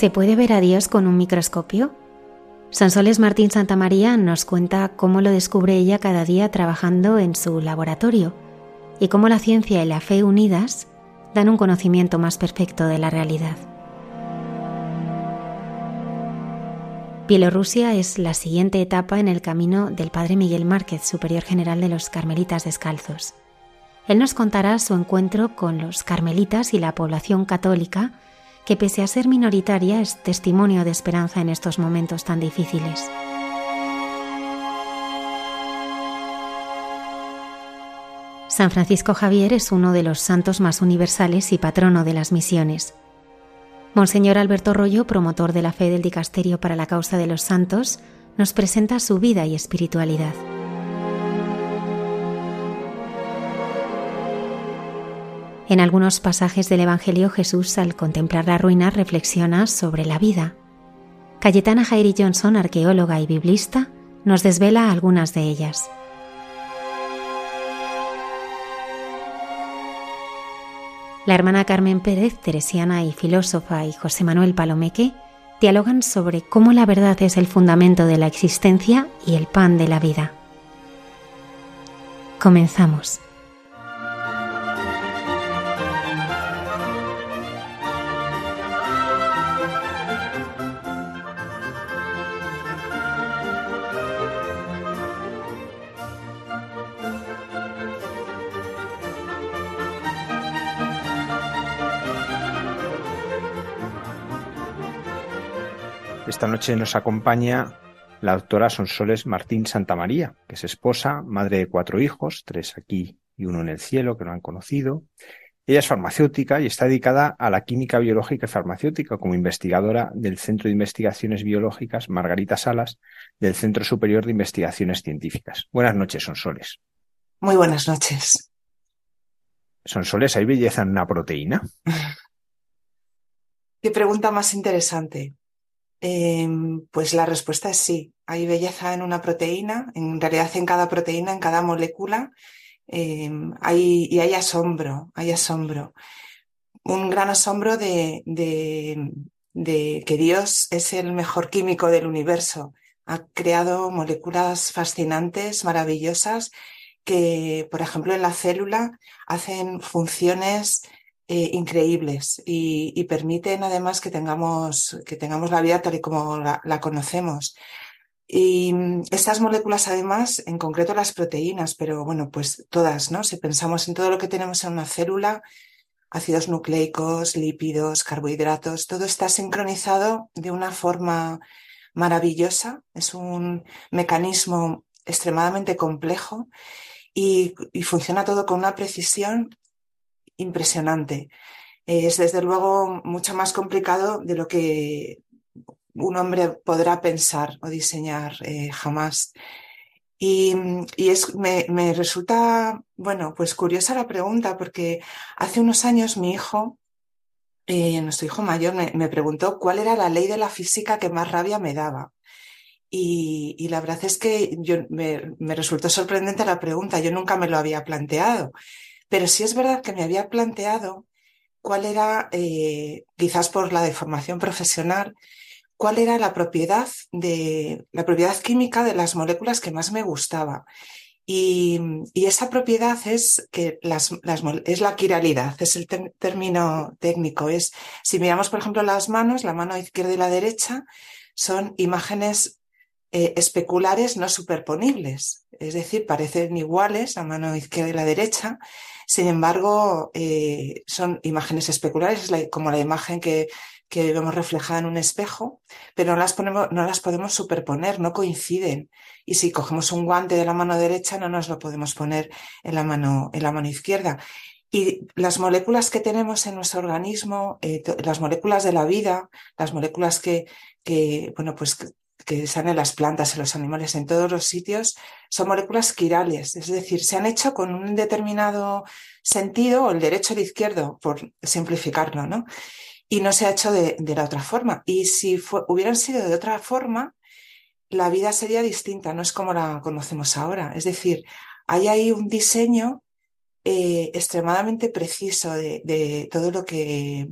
¿Se puede ver a Dios con un microscopio? Sansoles Martín Santamaría nos cuenta cómo lo descubre ella cada día trabajando en su laboratorio y cómo la ciencia y la fe unidas dan un conocimiento más perfecto de la realidad. Bielorrusia es la siguiente etapa en el camino del padre Miguel Márquez, superior general de los Carmelitas Descalzos. Él nos contará su encuentro con los carmelitas y la población católica que pese a ser minoritaria es testimonio de esperanza en estos momentos tan difíciles. San Francisco Javier es uno de los santos más universales y patrono de las misiones. Monseñor Alberto Rollo, promotor de la fe del Dicasterio para la causa de los santos, nos presenta su vida y espiritualidad. En algunos pasajes del Evangelio Jesús al contemplar la ruina reflexiona sobre la vida. Cayetana Jairi Johnson, arqueóloga y biblista, nos desvela algunas de ellas. La hermana Carmen Pérez, teresiana y filósofa, y José Manuel Palomeque dialogan sobre cómo la verdad es el fundamento de la existencia y el pan de la vida. Comenzamos. Esta noche nos acompaña la doctora Sonsoles Martín Santamaría, que es esposa, madre de cuatro hijos, tres aquí y uno en el cielo, que no han conocido. Ella es farmacéutica y está dedicada a la química biológica y farmacéutica como investigadora del Centro de Investigaciones Biológicas Margarita Salas del Centro Superior de Investigaciones Científicas. Buenas noches, Sonsoles. Muy buenas noches. Sonsoles, ¿hay belleza en una proteína? Qué pregunta más interesante. Em, pues la respuesta es sí. Hay belleza en una proteína, en realidad en cada proteína, en cada molécula, em, hay, y hay asombro, hay asombro. Un gran asombro de, de que Dios es el mejor químico del universo. Ha creado moléculas fascinantes, maravillosas, que, por ejemplo, en la célula hacen funciones eh, increíbles y, permiten además que tengamos, que tengamos la vida tal y como la, conocemos. Y mm, estas moléculas, además, en concreto las proteínas, pero bueno, pues todas, ¿no? Si pensamos en todo lo que tenemos en una célula, ácidos nucleicos, lípidos, carbohidratos, todo está sincronizado de una forma maravillosa. Es un mecanismo extremadamente complejo y, y funciona todo con una precisión impresionante. Es desde luego mucho más complicado de lo que un hombre podrá pensar o diseñar eh, jamás. Y, es, me, resulta, bueno, pues curiosa la pregunta, porque hace unos años mi hijo, eh, nuestro hijo mayor, me, preguntó cuál era la ley de la física que más rabia me daba. Y, la verdad es que yo, me, me resultó sorprendente la pregunta, yo nunca me lo había planteado. Pero sí es verdad que me había planteado cuál era, eh, quizás por la deformación profesional, cuál era la propiedad de la propiedad química de las moléculas que más me gustaba. Y, esa propiedad es que las, es la quiralidad, es el término técnico. Es, si miramos, por ejemplo, las manos, la mano izquierda y la derecha, son imágenes eh, especulares no superponibles, es decir, parecen iguales la mano izquierda y la derecha, sin embargo, eh, son imágenes especulares, como la imagen que, que, vemos reflejada en un espejo, pero no las, ponemos, no las podemos superponer, no coinciden. Y si cogemos un guante de la mano derecha, no nos lo podemos poner en la mano, en la mano izquierda. Y las moléculas que tenemos en nuestro organismo, eh, las moléculas de la vida, las moléculas que, que bueno, pues que están en las plantas, en los animales, en todos los sitios, son moléculas quirales, es decir, se han hecho con un determinado sentido, o el derecho o el izquierdo, por simplificarlo, ¿no? Y no se ha hecho de, la otra forma. Y si hubieran sido de otra forma, la vida sería distinta, no es como la conocemos ahora. Es decir, hay ahí un diseño eh, extremadamente preciso de, de, todo lo que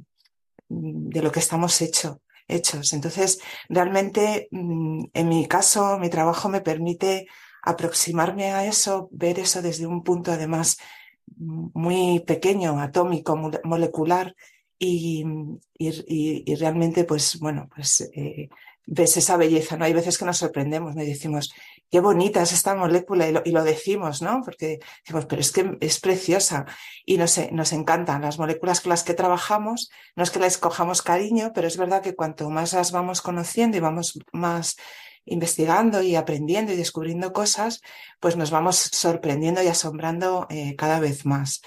de lo que estamos hechos hechos. Entonces, realmente, mm, en mi caso, mi trabajo me permite aproximarme a eso, ver eso desde un punto además muy pequeño, atómico, molecular, y, y, realmente, pues bueno, pues eh, ves esa belleza, ¿no? Hay veces que nos sorprendemos, ¿no? Y decimos, qué bonita es esta molécula, y lo, decimos, ¿no? Porque decimos, pero es que es preciosa y nos, nos encantan las moléculas con las que trabajamos, no es que las cojamos cariño, pero es verdad que cuanto más las vamos conociendo y vamos más investigando y aprendiendo y descubriendo cosas, pues nos vamos sorprendiendo y asombrando eh, cada vez más.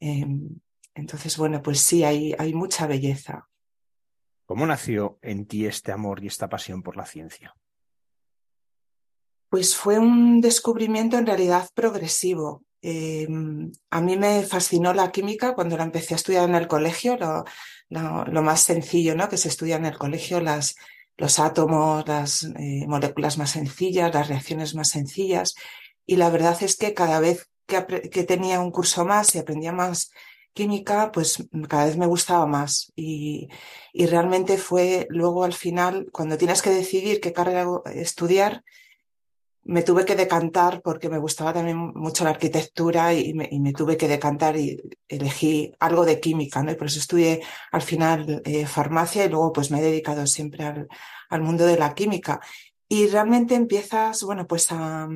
Em, entonces, bueno, pues sí, hay, hay mucha belleza. ¿Cómo nació en ti este amor y esta pasión por la ciencia? Pues fue un descubrimiento en realidad progresivo. Em, a mí me fascinó la química cuando la empecé a estudiar en el colegio, lo, más sencillo ¿no? que se estudia en el colegio, las, los átomos, las eh, moléculas más sencillas, las reacciones más sencillas. Y la verdad es que cada vez que, tenía un curso más y aprendía más química, pues cada vez me gustaba más. Y, y, realmente fue luego al final, cuando tienes que decidir qué carrera estudiar, me tuve que decantar porque me gustaba también mucho la arquitectura y me, tuve que decantar y elegí algo de química, ¿no? Y por eso estudié al final eh, farmacia y luego pues me he dedicado siempre al, mundo de la química. Y realmente empiezas, bueno, pues a,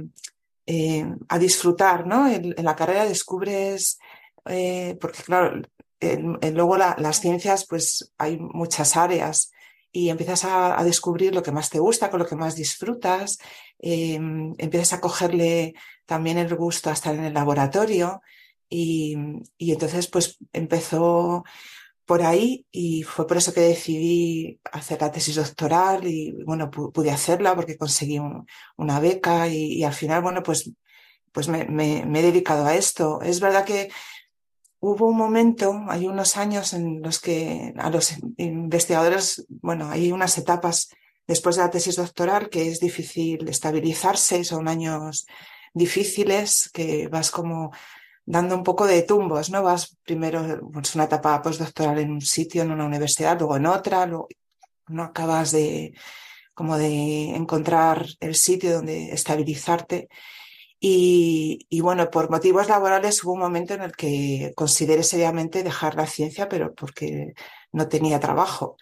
eh, a disfrutar, ¿no? En, en, la carrera descubres eh, porque claro, luego las ciencias, pues hay muchas áreas y empiezas a, descubrir lo que más te gusta, con lo que más disfrutas, em, empiezas a cogerle también el gusto a estar en el laboratorio y, y entonces pues empezó por ahí y fue por eso que decidí hacer la tesis doctoral y bueno, pude hacerla porque conseguí una beca y, al final, bueno, pues, pues me, he dedicado a esto. Es verdad que hubo un momento, hay unos años en los que a los investigadores, bueno, hay unas etapas después de la tesis doctoral que es difícil estabilizarse, son años difíciles que vas como dando un poco de tumbos, ¿no? Vas primero, pues una etapa postdoctoral en un sitio, en una universidad, luego en otra, luego no acabas de como de encontrar el sitio donde estabilizarte. Y, bueno, por motivos laborales hubo un momento en el que consideré seriamente dejar la ciencia, pero porque no tenía trabajo.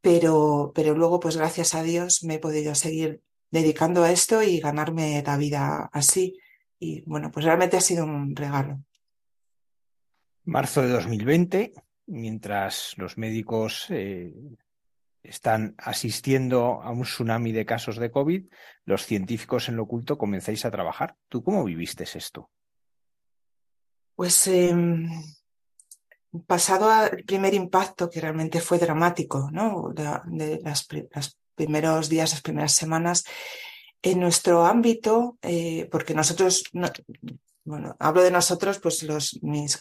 Pero, pero luego, pues gracias a Dios, me he podido seguir dedicando a esto y ganarme la vida así. Y bueno, pues realmente ha sido un regalo. Marzo de 2020, mientras los médicos eh, están asistiendo a un tsunami de casos de COVID, los científicos en lo oculto comenzáis a trabajar. ¿Tú cómo viviste esto? Pues em, pasado el primer impacto, que realmente fue dramático, ¿no? De, los primeros días, las primeras semanas, en nuestro ámbito, eh, porque nosotros, bueno, hablo de nosotros, pues los, mis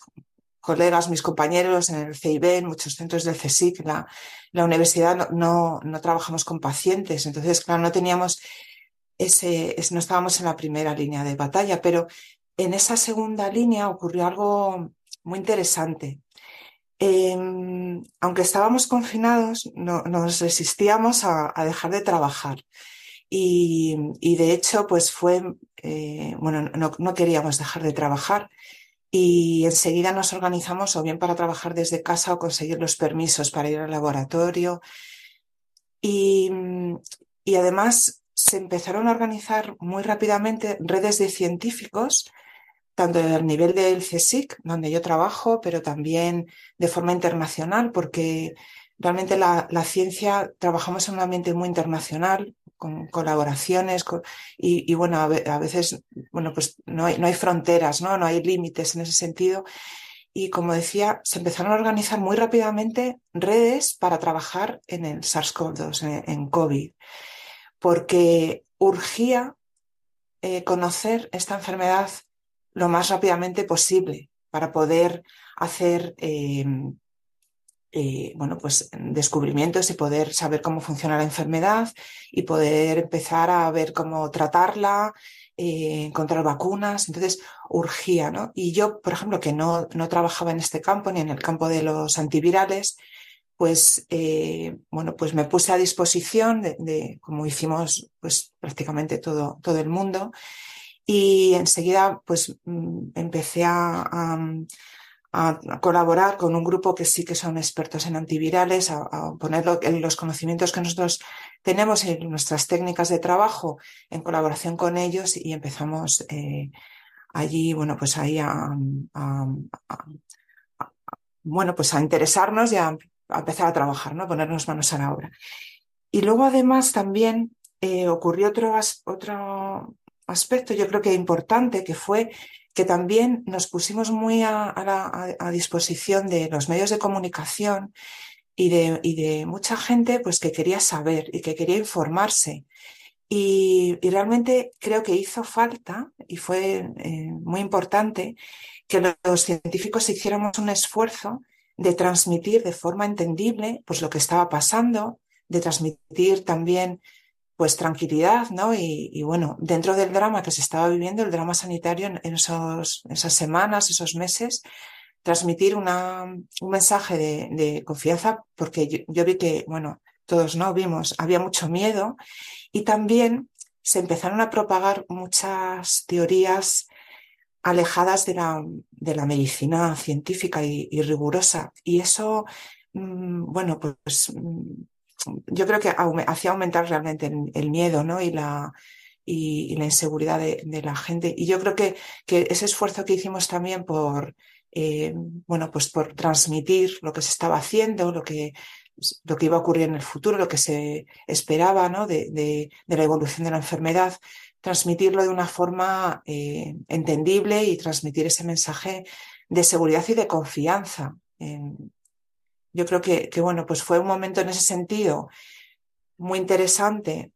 colegas, mis compañeros en el CIB, en muchos centros del CSIC, la, la universidad no, no, trabajamos con pacientes, entonces, claro, no teníamos ese, no estábamos en la primera línea de batalla, pero en esa segunda línea ocurrió algo muy interesante. Em, aunque estábamos confinados, no, nos resistíamos a, dejar de trabajar. Y, y, de hecho, pues fue, eh, bueno, no, no, queríamos dejar de trabajar y enseguida nos organizamos o bien para trabajar desde casa o conseguir los permisos para ir al laboratorio. Y, y además se empezaron a organizar muy rápidamente redes de científicos, tanto a nivel del CSIC, donde yo trabajo, pero también de forma internacional, porque realmente la, ciencia trabajamos en un ambiente muy internacional, con colaboraciones y, bueno, a, veces, bueno, pues no hay, no hay fronteras, ¿no? No hay límites en ese sentido. Y como decía, se empezaron a organizar muy rápidamente redes para trabajar en el SARS-CoV-2, en, COVID, porque urgía eh, conocer esta enfermedad lo más rápidamente posible para poder hacer eh, eh, bueno, pues descubrimientos y poder saber cómo funciona la enfermedad y poder empezar a ver cómo tratarla, eh, encontrar vacunas. Entonces, urgía, ¿no? Y yo, por ejemplo, que no, no trabajaba en este campo ni en el campo de los antivirales, pues, eh, bueno, pues me puse a disposición de, como hicimos, pues prácticamente todo, todo el mundo. Y enseguida, pues, mm, empecé a a, colaborar con un grupo que sí que son expertos en antivirales, a, poner los conocimientos que nosotros tenemos en nuestras técnicas de trabajo en colaboración con ellos y empezamos eh, allí, bueno, pues ahí a, bueno, pues a interesarnos y a, empezar a trabajar, ¿no? Ponernos manos a la obra. Y luego además también eh, ocurrió otro, otro aspecto, yo creo que importante, que fue que también nos pusimos muy a, disposición de los medios de comunicación y de, mucha gente pues, que quería saber y que quería informarse. Y, realmente creo que hizo falta, y fue eh, muy importante, que los científicos hiciéramos un esfuerzo de transmitir de forma entendible pues, lo que estaba pasando, de transmitir también pues tranquilidad, ¿no? Y, bueno, dentro del drama que se estaba viviendo, el drama sanitario en, esas semanas, esos meses, transmitir una, un mensaje de, confianza, porque yo, vi que, bueno, todos no vimos, había mucho miedo y también se empezaron a propagar muchas teorías alejadas de la, de la medicina científica y, rigurosa. Y eso, mm, bueno, pues mm, yo creo que hacía aumentar realmente el, miedo ¿no? y, la, y, la inseguridad de, la gente. Y yo creo que, que ese esfuerzo que hicimos también por, eh, bueno, pues por transmitir lo que se estaba haciendo, lo que, lo que iba a ocurrir en el futuro, lo que se esperaba ¿no? de, de, la evolución de la enfermedad, transmitirlo de una forma eh, entendible y transmitir ese mensaje de seguridad y de confianza en, yo creo que, bueno, pues fue un momento en ese sentido muy interesante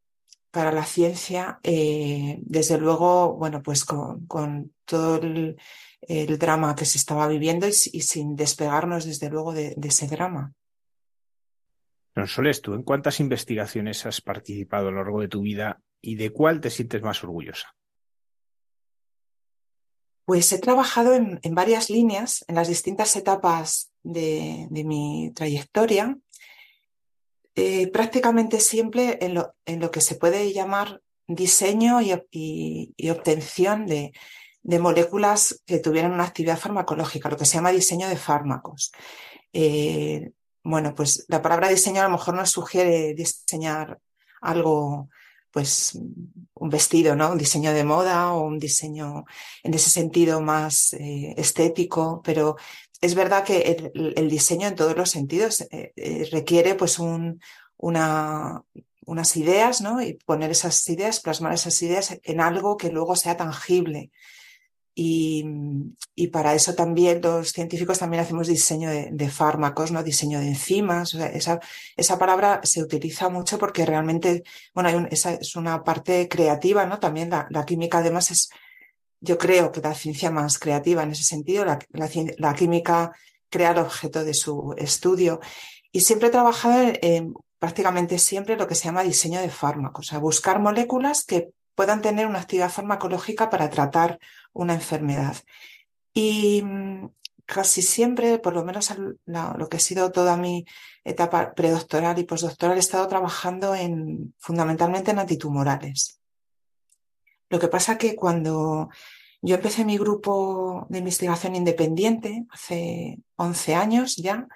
para la ciencia, eh, desde luego, bueno, pues con, todo el, drama que se estaba viviendo y, sin despegarnos, desde luego, de, ese drama. Soles, ¿tú en cuántas investigaciones has participado a lo largo de tu vida y de cuál te sientes más orgullosa? Pues he trabajado en, varias líneas, en las distintas etapas de, mi trayectoria, eh, prácticamente siempre en lo, que se puede llamar diseño y, obtención de, moléculas que tuvieran una actividad farmacológica, lo que se llama diseño de fármacos. Eh, bueno, pues la palabra diseño a lo mejor nos sugiere diseñar algo pues un vestido, ¿no? Un diseño de moda o un diseño en ese sentido más eh, estético, pero es verdad que el, diseño en todos los sentidos eh, eh, requiere pues un, una, unas ideas, ¿no? Y poner esas ideas, plasmar esas ideas en algo que luego sea tangible. Y, para eso también los científicos también hacemos diseño de, fármacos, ¿no? Diseño de enzimas. esa, esa, palabra se utiliza mucho porque realmente, bueno, esa es una parte creativa, ¿no? También la, química además es, yo creo que la ciencia más creativa en ese sentido. La, química crea el objeto de su estudio. Y siempre he trabajado en, prácticamente siempre lo que se llama diseño de fármacos, o sea, buscar moléculas que puedan tener una actividad farmacológica para tratar una enfermedad. Y mm, casi siempre, por lo menos lo que ha sido toda mi etapa predoctoral y postdoctoral, he estado trabajando en, fundamentalmente en antitumorales. Lo que pasa que cuando yo empecé mi grupo de investigación independiente, hace 11 años ya,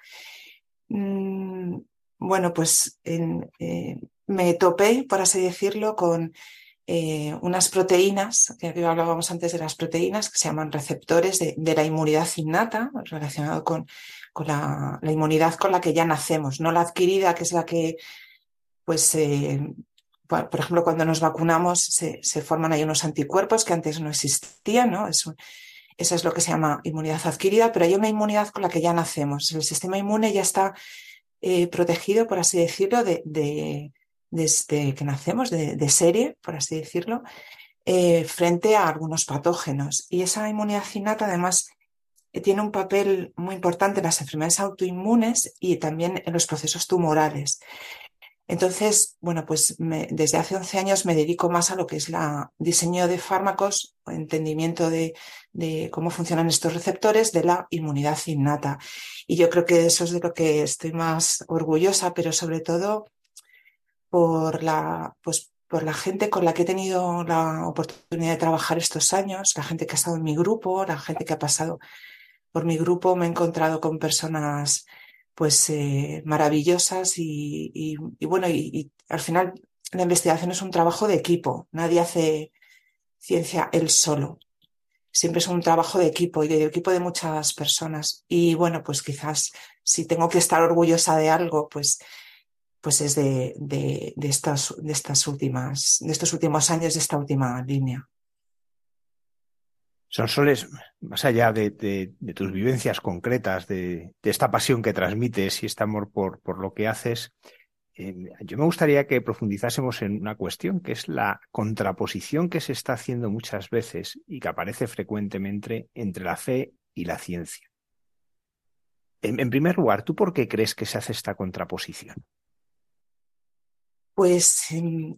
mm, bueno, pues en, eh, me topé, por así decirlo, con eh, unas proteínas, que hablábamos antes de las proteínas, que se llaman receptores de, la inmunidad innata, relacionado con, la, inmunidad con la que ya nacemos, no la adquirida, que es la que, pues, eh, por, ejemplo, cuando nos vacunamos se, forman ahí unos anticuerpos que antes no existían, ¿no? Eso, eso es lo que se llama inmunidad adquirida, pero hay una inmunidad con la que ya nacemos. El sistema inmune ya está eh, protegido, por así decirlo, de, desde que nacemos, de, serie, por así decirlo, eh, frente a algunos patógenos. Y esa inmunidad innata, además, eh, tiene un papel muy importante en las enfermedades autoinmunes y también en los procesos tumorales. Entonces, bueno, pues desde hace 11 años me dedico más a lo que es el diseño de fármacos, entendimiento de, cómo funcionan estos receptores de la inmunidad innata. Y yo creo que eso es de lo que estoy más orgullosa, pero sobre todo por la, pues, por la gente con la que he tenido la oportunidad de trabajar estos años, la gente que ha estado en mi grupo, la gente que ha pasado por mi grupo, me he encontrado con personas pues eh, maravillosas y, bueno, y, al final la investigación es un trabajo de equipo, nadie hace ciencia él solo. Siempre es un trabajo de equipo y de equipo de muchas personas. Y bueno, pues quizás si tengo que estar orgullosa de algo, pues pues es de, de, estas, de estas últimas, de estos últimos años, de esta última línea. Son soles, más allá de, tus vivencias concretas, de, esta pasión que transmites y este amor por, lo que haces, eh, yo me gustaría que profundizásemos en una cuestión que es la contraposición que se está haciendo muchas veces y que aparece frecuentemente entre la fe y la ciencia. en primer lugar, ¿tú por qué crees que se hace esta contraposición? Pues en,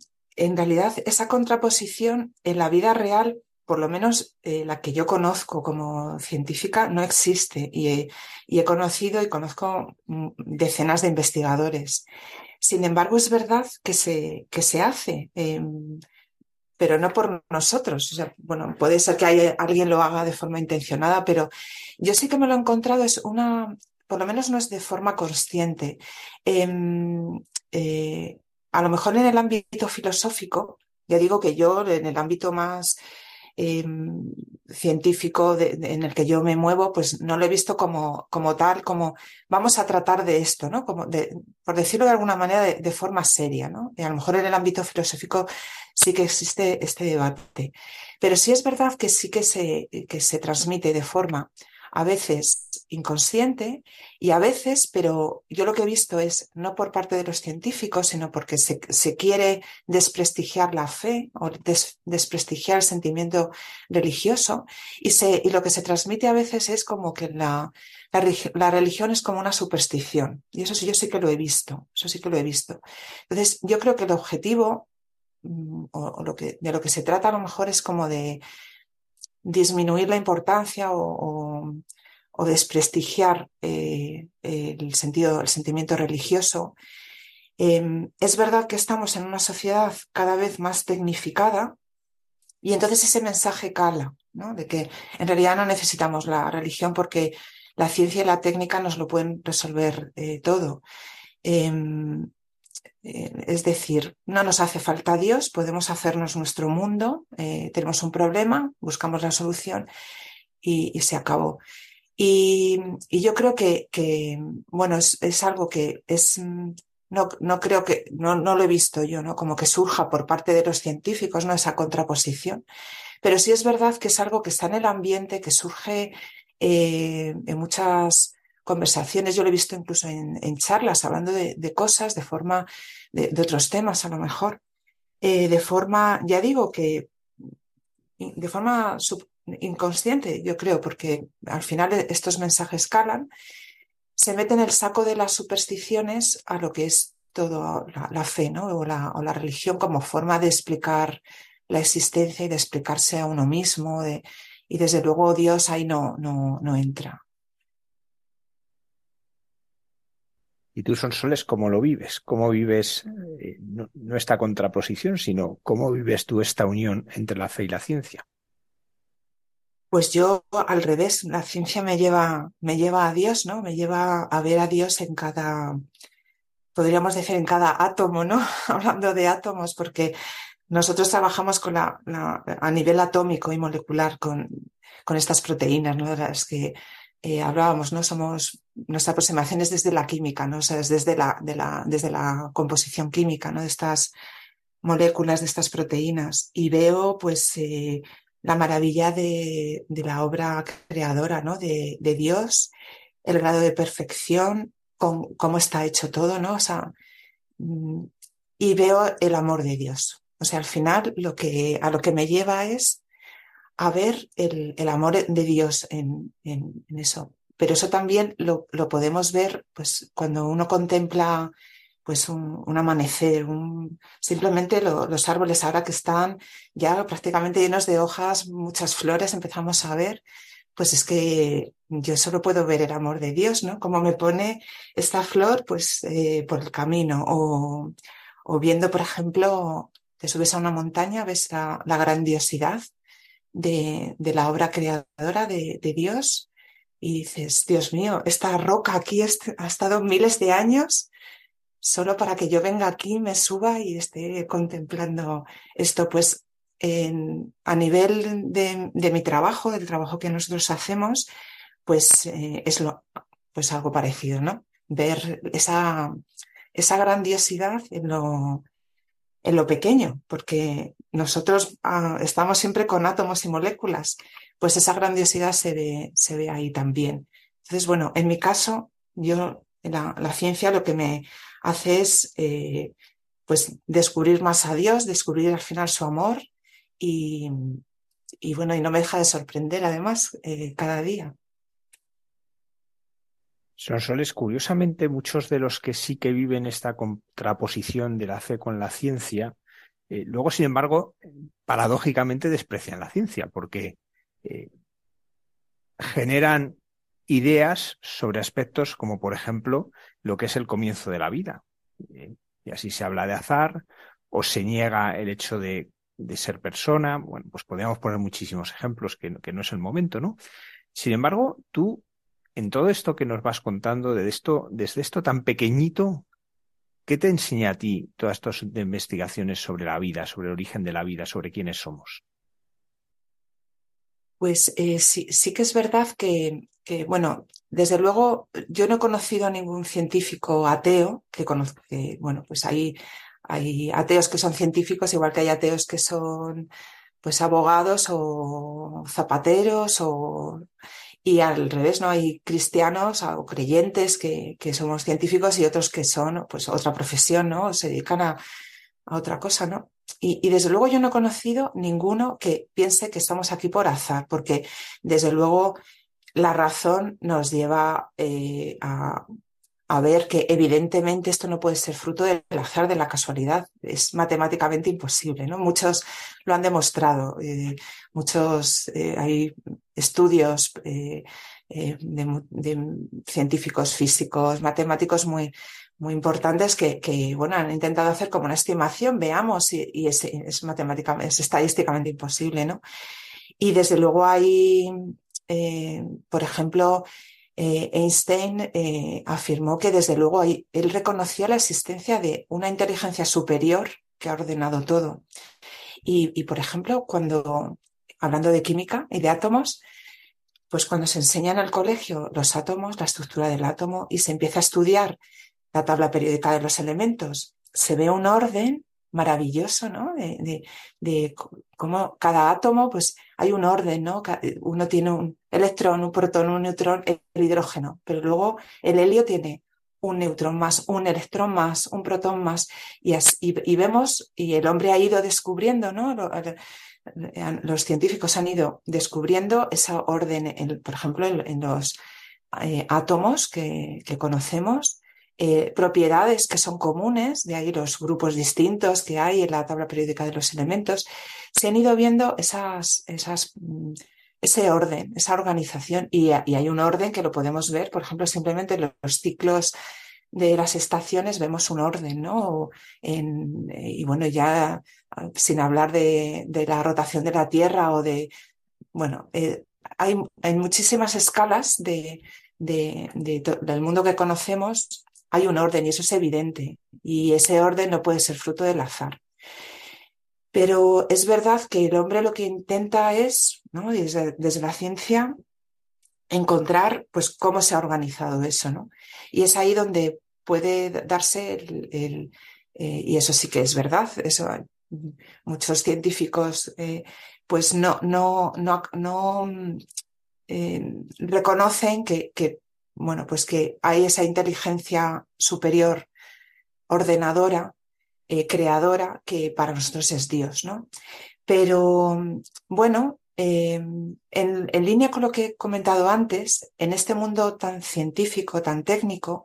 realidad esa contraposición en la vida real, por lo menos eh, la que yo conozco como científica, no existe y he, conocido y conozco mm, decenas de investigadores. Sin embargo, es verdad que se, que se hace. Em, pero no por nosotros. bueno, puede ser que alguien lo haga de forma intencionada, pero yo sí que me lo he encontrado, es una, por lo menos no es de forma consciente. Em, eh, a lo mejor en el ámbito filosófico, ya digo que yo en el ámbito más em, científico en el que yo me muevo, pues no lo he visto como, como tal, como vamos a tratar de esto, ¿no? Como de, por decirlo de alguna manera, de, forma seria, ¿no? Y a lo mejor en el ámbito filosófico sí que existe este debate. Pero sí es verdad que sí que se, que se transmite de forma a veces inconsciente y a veces, pero yo lo que he visto es no por parte de los científicos, sino porque se, quiere desprestigiar la fe o desprestigiar el sentimiento religioso y, se, y lo que se transmite a veces es como que la, la, religión es como una superstición y eso sí, yo sí que lo he visto, eso sí que lo he visto. Entonces, yo creo que el objetivo mm, o, lo que, de lo que se trata a lo mejor es como de disminuir la importancia o, desprestigiar eh, el sentido, el sentimiento religioso. Em, es verdad que estamos en una sociedad cada vez más tecnificada y entonces ese mensaje cala, ¿no? de que en realidad no necesitamos la religión porque la ciencia y la técnica nos lo pueden resolver eh, todo. Em, es decir, no nos hace falta Dios, podemos hacernos nuestro mundo, eh, tenemos un problema, buscamos la solución y, se acabó. Y, yo creo que, bueno, es, algo que es, no, no creo que, no, no, lo he visto yo, ¿no? Como que surja por parte de los científicos, ¿no? Esa contraposición. Pero sí es verdad que es algo que está en el ambiente, que surge eh, en muchas conversaciones, yo lo he visto incluso en, charlas, hablando de, cosas, de forma, de, otros temas a lo mejor, eh, de forma, ya digo que, de forma inconsciente, yo creo, porque al final estos mensajes calan, se mete en el saco de las supersticiones a lo que es todo la, fe, ¿no? O la, religión como forma de explicar la existencia y de explicarse a uno mismo, y desde luego Dios ahí no, no, no entra. Y tú, Sonsoles, ¿cómo lo vives? ¿Cómo vives eh, no, esta contraposición, sino cómo vives tú esta unión entre la fe y la ciencia? Pues yo al revés, la ciencia me lleva, me lleva a Dios, ¿no? Me lleva a ver a Dios en cada, podríamos decir en cada átomo, ¿no? Hablando de átomos, porque nosotros trabajamos con la, a nivel atómico y molecular con, con estas proteínas, ¿no? las que eh, hablábamos, ¿no? Somos, nuestra aproximación es desde la química, ¿no? O sea, es desde la, de la, desde la composición química, ¿no? De estas moléculas, de estas proteínas. Y veo, pues, eh, la maravilla de, de, la obra creadora, ¿no? De, de, Dios, el grado de perfección, con, cómo está hecho todo, ¿no? O sea, mm, y veo el amor de Dios. O sea, al final lo que, a lo que me lleva es a ver el, amor de Dios en, eso. Pero eso también lo, podemos ver pues, cuando uno contempla pues un, amanecer, simplemente lo, los árboles ahora que están ya prácticamente llenos de hojas, muchas flores, empezamos a ver, pues es que yo solo puedo ver el amor de Dios, ¿no? Como me pone esta flor, pues eh, por el camino, o, viendo, por ejemplo, te subes a una montaña, ves la grandiosidad de, de la obra creadora de, de, Dios y dices, Dios mío, esta roca aquí ha estado miles de años solo para que yo venga aquí, me suba y esté contemplando esto. Pues en, a nivel de, de, mi trabajo, del trabajo que nosotros hacemos, pues eh, es lo, pues algo parecido, ¿no? Ver esa, esa grandiosidad en lo, en lo pequeño, porque nosotros ah, estamos siempre con átomos y moléculas, pues esa grandiosidad se ve, se ve ahí también. Entonces, bueno, en mi caso, yo, la, la ciencia lo que me hace es, eh, pues, descubrir más a Dios, descubrir al final su amor y, y bueno, y no me deja de sorprender además eh, cada día. Sonsoles, curiosamente, muchos de los que sí que viven esta contraposición de la fe con la ciencia, eh, luego, sin embargo, paradójicamente desprecian la ciencia, porque eh, generan ideas sobre aspectos como, por ejemplo, lo que es el comienzo de la vida. Eh, y así se habla de azar, o se niega el hecho de, de ser persona. Bueno, pues podríamos poner muchísimos ejemplos que, que no es el momento, ¿no? Sin embargo, tú en todo esto que nos vas contando, desde esto tan pequeñito, ¿qué te enseña a ti todas estas investigaciones sobre la vida, sobre el origen de la vida, sobre quiénes somos? Pues eh, sí, sí, que es verdad que, que, bueno, desde luego yo no he conocido a ningún científico ateo que conozca, bueno, pues hay, hay ateos que son científicos, igual que hay ateos que son pues abogados o zapateros o y al revés, ¿no? Hay cristianos o creyentes que, que somos científicos y otros que son, pues, otra profesión, ¿no? Se dedican a, otra cosa, ¿no? Y, y, desde luego yo no he conocido ninguno que piense que estamos aquí por azar, porque desde luego la razón nos lleva eh, a, a ver que evidentemente esto no puede ser fruto del azar, de la casualidad. Es matemáticamente imposible, ¿no? Muchos lo han demostrado. Eh, muchos, eh, hay estudios eh, de, científicos físicos, matemáticos muy, muy importantes que, bueno, han intentado hacer como una estimación, veamos, y, es, matemáticamente, es estadísticamente imposible, ¿no? Y desde luego hay, por ejemplo, eh, Einstein eh, afirmó que desde luego él reconoció la existencia de una inteligencia superior que ha ordenado todo. Y, por ejemplo, cuando, hablando de química y de átomos, pues cuando se enseña en el colegio los átomos, la estructura del átomo, y se empieza a estudiar la tabla periódica de los elementos, se ve un orden maravilloso, ¿no? De, de, de, cómo cada átomo, pues hay un orden, ¿no? Uno tiene un electrón, un protón, un neutrón, el hidrógeno, pero luego el helio tiene un neutrón más, un electrón más, un protón más, y, y, vemos, y el hombre ha ido descubriendo, ¿no? Los científicos han ido descubriendo esa orden, en, por ejemplo, en, los eh, átomos que, que conocemos, eh, propiedades que son comunes, de ahí los grupos distintos que hay en la tabla periódica de los elementos, se han ido viendo esas, esas, mm, ese orden, esa organización, y, hay un orden que lo podemos ver, por ejemplo, simplemente en los ciclos de las estaciones vemos un orden, ¿no? En, y bueno, ya sin hablar de, de, la rotación de la Tierra o de, bueno, eh, hay, hay muchísimas escalas de, de, del mundo que conocemos hay un orden y eso es evidente. Y ese orden no puede ser fruto del azar. Pero es verdad que el hombre lo que intenta es, ¿no? desde, la ciencia, encontrar pues cómo se ha organizado eso, ¿no? Y es ahí donde puede darse el, eh, y eso sí que es verdad, eso muchos científicos eh, pues no, no, no, no eh, reconocen que, bueno, pues que hay esa inteligencia superior ordenadora, creadora, que para nosotros es Dios, ¿no? Pero bueno, en, en, línea con lo que he comentado antes, en este mundo tan científico, tan técnico,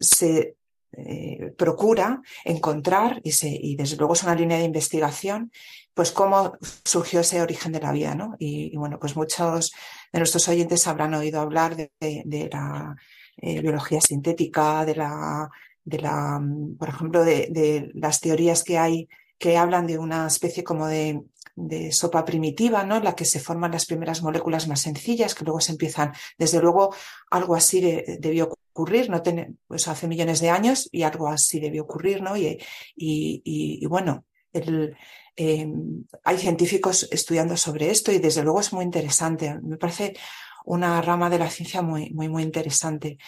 se eh, procura encontrar, y, se, y, desde luego es una línea de investigación, pues cómo surgió ese origen de la vida, ¿no? Y, bueno, pues muchos de nuestros oyentes habrán oído hablar de, la eh, biología sintética, de la, de la, por ejemplo, de, de las teorías que hay que hablan de una especie como de de sopa primitiva, ¿no? En la que se forman las primeras moléculas más sencillas, que luego se empiezan, desde luego, algo así debió ocurrir, no pues hace millones de años, y algo así debió ocurrir, ¿no? Y, y, bueno, el, em, hay científicos estudiando sobre esto y desde luego es muy interesante. Me parece una rama de la ciencia muy, muy, muy interesante.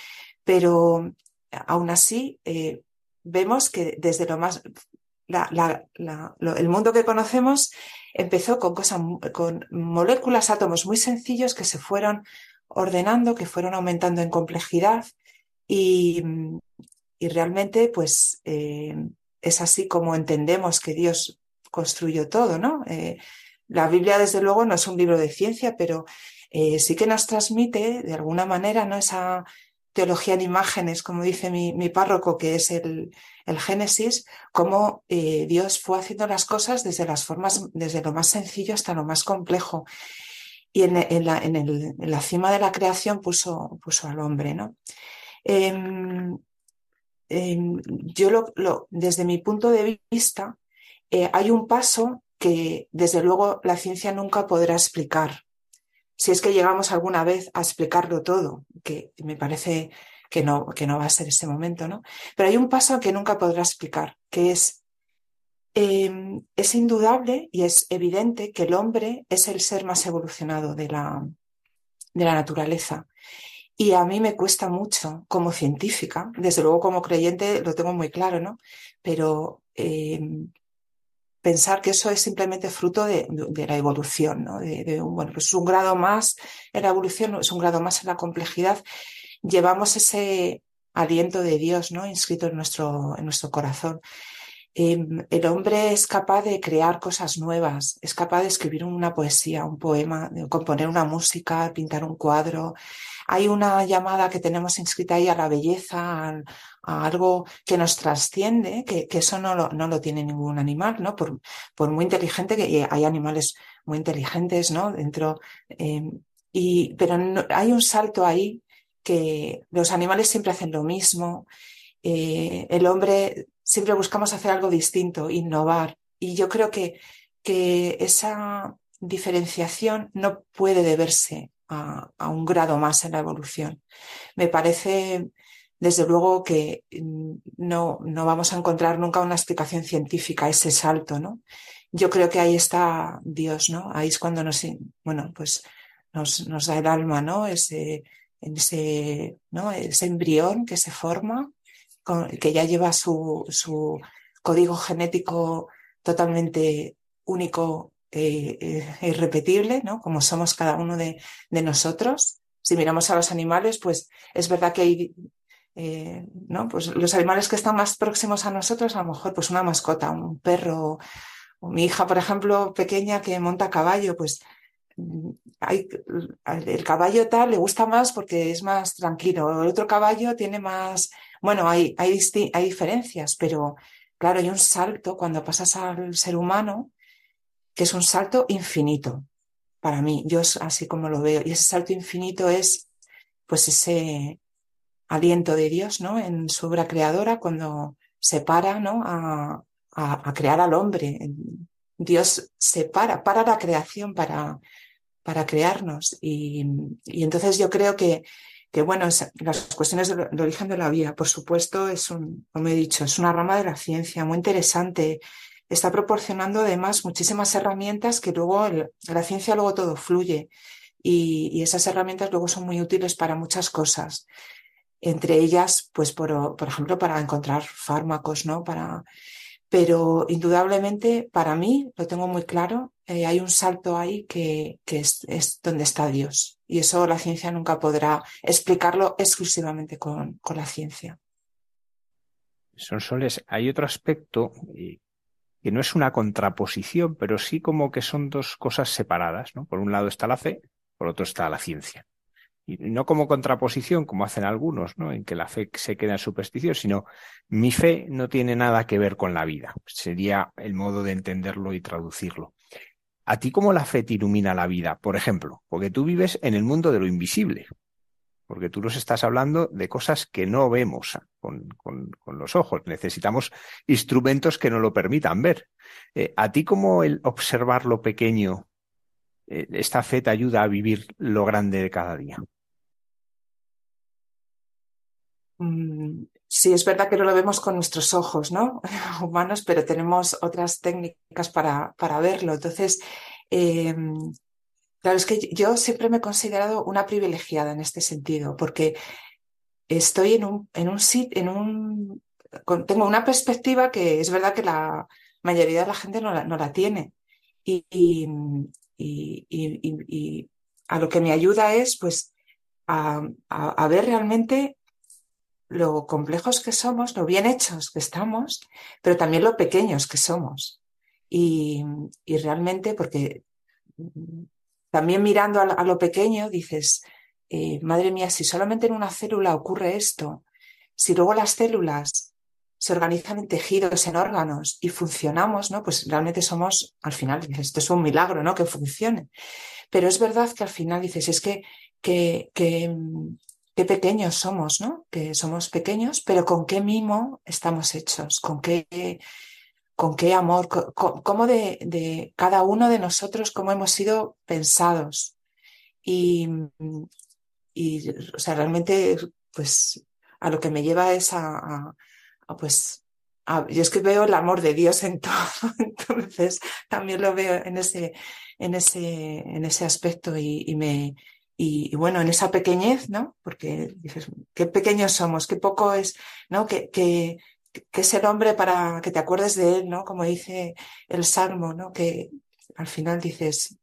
Pero aún así, eh, vemos que desde lo más el mundo que conocemos empezó con, cosas, con moléculas, átomos muy sencillos que se fueron ordenando, que fueron aumentando en complejidad y, realmente pues eh, es así como entendemos que Dios construyó todo, ¿no? Eh, la Biblia desde luego no es un libro de ciencia, pero eh, sí que nos transmite de alguna manera ¿no? esa teología en imágenes, como dice mi, párroco, que es el, Génesis, cómo eh, Dios fue haciendo las cosas desde las formas, desde lo más sencillo hasta lo más complejo. Y en, la, cima de la creación puso, puso al hombre, ¿no? Em, em, yo lo, desde mi punto de vista, eh, hay un paso que desde luego la ciencia nunca podrá explicar si es que llegamos alguna vez a explicarlo todo, que me parece que no, que no va a ser ese momento, ¿no? Pero hay un paso que nunca podrá explicar, que es, em, es indudable y es evidente que el hombre es el ser más evolucionado de la, de la naturaleza. Y a mí me cuesta mucho como científica, desde luego como creyente lo tengo muy claro, ¿no? Pero em, pensar que eso es simplemente fruto de, la evolución, ¿no? De, bueno, pues un grado más en la evolución, es un grado más en la complejidad. Llevamos ese aliento de Dios, ¿no? Inscrito en nuestro, en nuestro corazón. Em, el hombre es capaz de crear cosas nuevas, es capaz de escribir una poesía, un poema, de componer una música, pintar un cuadro. Hay una llamada que tenemos inscrita ahí a la belleza, a algo que nos trasciende, que, eso no lo, no tiene ningún animal, ¿no? Por, muy inteligente que hay animales muy inteligentes, ¿no? Dentro, em, y, pero hay un salto ahí que los animales siempre hacen lo mismo, eh, el hombre siempre buscamos hacer algo distinto, innovar. Y yo creo que, que esa diferenciación no puede deberse a, un grado más en la evolución. Me parece desde luego que mm, no, no vamos a encontrar nunca una explicación científica a ese salto, ¿no? Yo creo que ahí está Dios, ¿no? Ahí es cuando nos, bueno, pues nos, nos da el alma, ¿no? Ese, ese, ¿no? ese embrión que se forma, que ya lleva su, su código genético totalmente único e, irrepetible, ¿no? Como somos cada uno de, nosotros. Si miramos a los animales, pues es verdad que hay eh, ¿no? Pues los animales que están más próximos a nosotros, a lo mejor pues una mascota, un perro, o mi hija, por ejemplo, pequeña que monta caballo, pues mm, hay, el caballo tal le gusta más porque es más tranquilo, el otro caballo tiene más, bueno, hay, hay, hay diferencias, pero claro, hay un salto cuando pasas al ser humano, que es un salto infinito para mí, yo es así como lo veo, y ese salto infinito es pues ese, aliento de Dios, ¿no? En su obra creadora cuando se para, ¿no? A, crear al hombre. Dios se para, para la creación para, para crearnos. Y entonces yo creo que, bueno, las cuestiones de, origen de la vida, por supuesto, es un, como he dicho, es una rama de la ciencia muy interesante. Está proporcionando además muchísimas herramientas que luego la ciencia luego todo fluye y, esas herramientas luego son muy útiles para muchas cosas. Entre ellas, pues por, por ejemplo, para encontrar fármacos, ¿no? Para, pero indudablemente para mí, lo tengo muy claro, eh, hay un salto ahí que, es, donde está Dios. Y eso la ciencia nunca podrá explicarlo exclusivamente con, la ciencia. Son soles. Hay otro aspecto eh, que no es una contraposición, pero sí como que son dos cosas separadas. ¿no? Por un lado está la fe, por otro está la ciencia y no como contraposición, como hacen algunos, ¿no? En que la fe se queda en superstición, sino mi fe no tiene nada que ver con la vida. Sería el modo de entenderlo y traducirlo. ¿A ti cómo la fe te ilumina la vida? Por ejemplo, porque tú vives en el mundo de lo invisible, porque tú nos estás hablando de cosas que no vemos con, los ojos. Necesitamos instrumentos que nos lo permitan ver. Eh, ¿A ti cómo el observar lo pequeño, eh, esta fe te ayuda a vivir lo grande de cada día? Sí, es verdad que no lo vemos con nuestros ojos, ¿no? Humanos, pero tenemos otras técnicas para, para verlo. Entonces, em, claro, es que yo siempre me he considerado una privilegiada en este sentido, porque estoy en un, en un sitio, en un, tengo una perspectiva que es verdad que la mayoría de la gente no la, no la tiene. Y, y, y, y, a lo que me ayuda es, pues, a, a ver realmente lo complejos que somos, lo bien hechos que estamos, pero también lo pequeños que somos. Y, realmente, porque mm, también mirando a, lo pequeño, dices, eh, madre mía, si solamente en una célula ocurre esto, si luego las células se organizan en tejidos, en órganos y funcionamos, ¿no? Pues realmente somos, al final, dices, esto es un milagro, ¿no? Que funcione. Pero es verdad que al final dices, es que, que, que, mm, qué pequeños somos, ¿no? Que somos pequeños, pero con qué mimo estamos hechos, con qué, con qué amor, cómo de, cada uno de nosotros, cómo hemos sido pensados. Y, y o sea, realmente, pues, a lo que me lleva es a, pues, yo es que veo el amor de Dios en todo, entonces también lo veo en ese, en ese, en ese aspecto y me, y, bueno, en esa pequeñez, ¿no? Porque dices, qué pequeños somos, qué poco es, ¿no? Que, que, es el hombre para que te acuerdes de él, ¿no? Como dice el Salmo, ¿no? Que al final dices,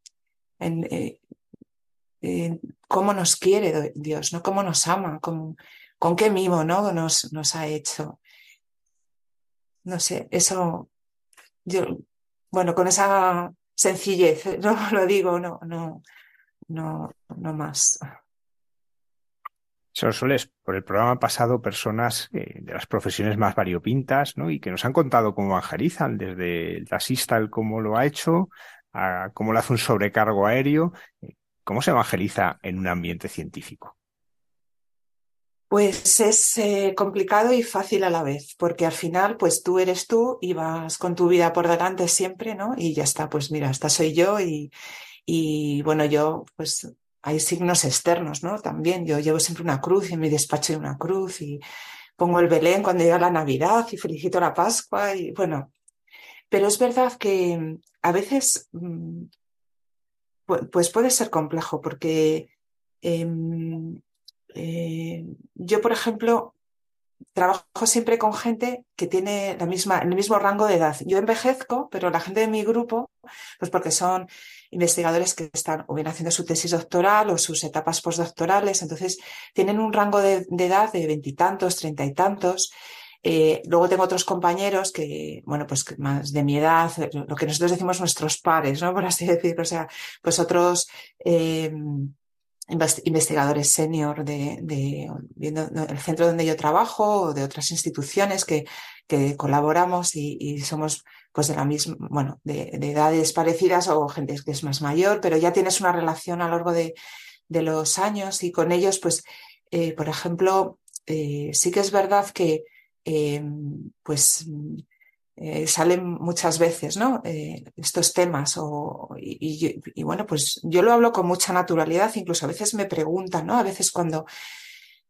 eh, cómo nos quiere Dios, ¿no? Cómo nos ama, con, con qué mimo, ¿no? Nos, nos ha hecho. No sé, eso, yo, bueno, con esa sencillez, no lo digo, no, no, no, no más. Son soles por el programa pasado personas eh, de las profesiones más variopintas, ¿no? Y que nos han contado cómo evangelizan, desde el taxista, el cómo lo ha hecho, a cómo le hace un sobrecargo aéreo. ¿Cómo se evangeliza en un ambiente científico? Pues es eh, complicado y fácil a la vez, porque al final, pues tú eres tú y vas con tu vida por delante siempre, ¿no? Y ya está, pues mira, esta soy yo y, y bueno, yo, pues hay signos externos, ¿no? También yo llevo siempre una cruz y en mi despacho hay una cruz y pongo el Belén cuando llega la Navidad y felicito la Pascua y bueno, pero es verdad que a veces mm, pues puede ser complejo porque em, eh, yo, por ejemplo, trabajo siempre con gente que tiene la misma, el mismo rango de edad. Yo envejezco, pero la gente de mi grupo, pues porque son investigadores que están o bien haciendo su tesis doctoral o sus etapas postdoctorales, entonces tienen un rango de, edad de veintitantos, treinta y tantos. Eh, luego tengo otros compañeros que, bueno, pues más de mi edad, lo que nosotros decimos nuestros pares, ¿no? Por así decirlo, o sea, pues otros eh, investigadores senior de, el centro donde yo trabajo o de otras instituciones que, que colaboramos y, somos pues de la misma, bueno, de, de, edades parecidas o gente que es más mayor, pero ya tienes una relación a lo largo de, de los años y con ellos, pues, eh, por ejemplo, eh, sí que es verdad que eh, pues eh, salen muchas veces, ¿no? Eh, estos temas o, y, bueno, pues yo lo hablo con mucha naturalidad, incluso a veces me preguntan, ¿no? A veces cuando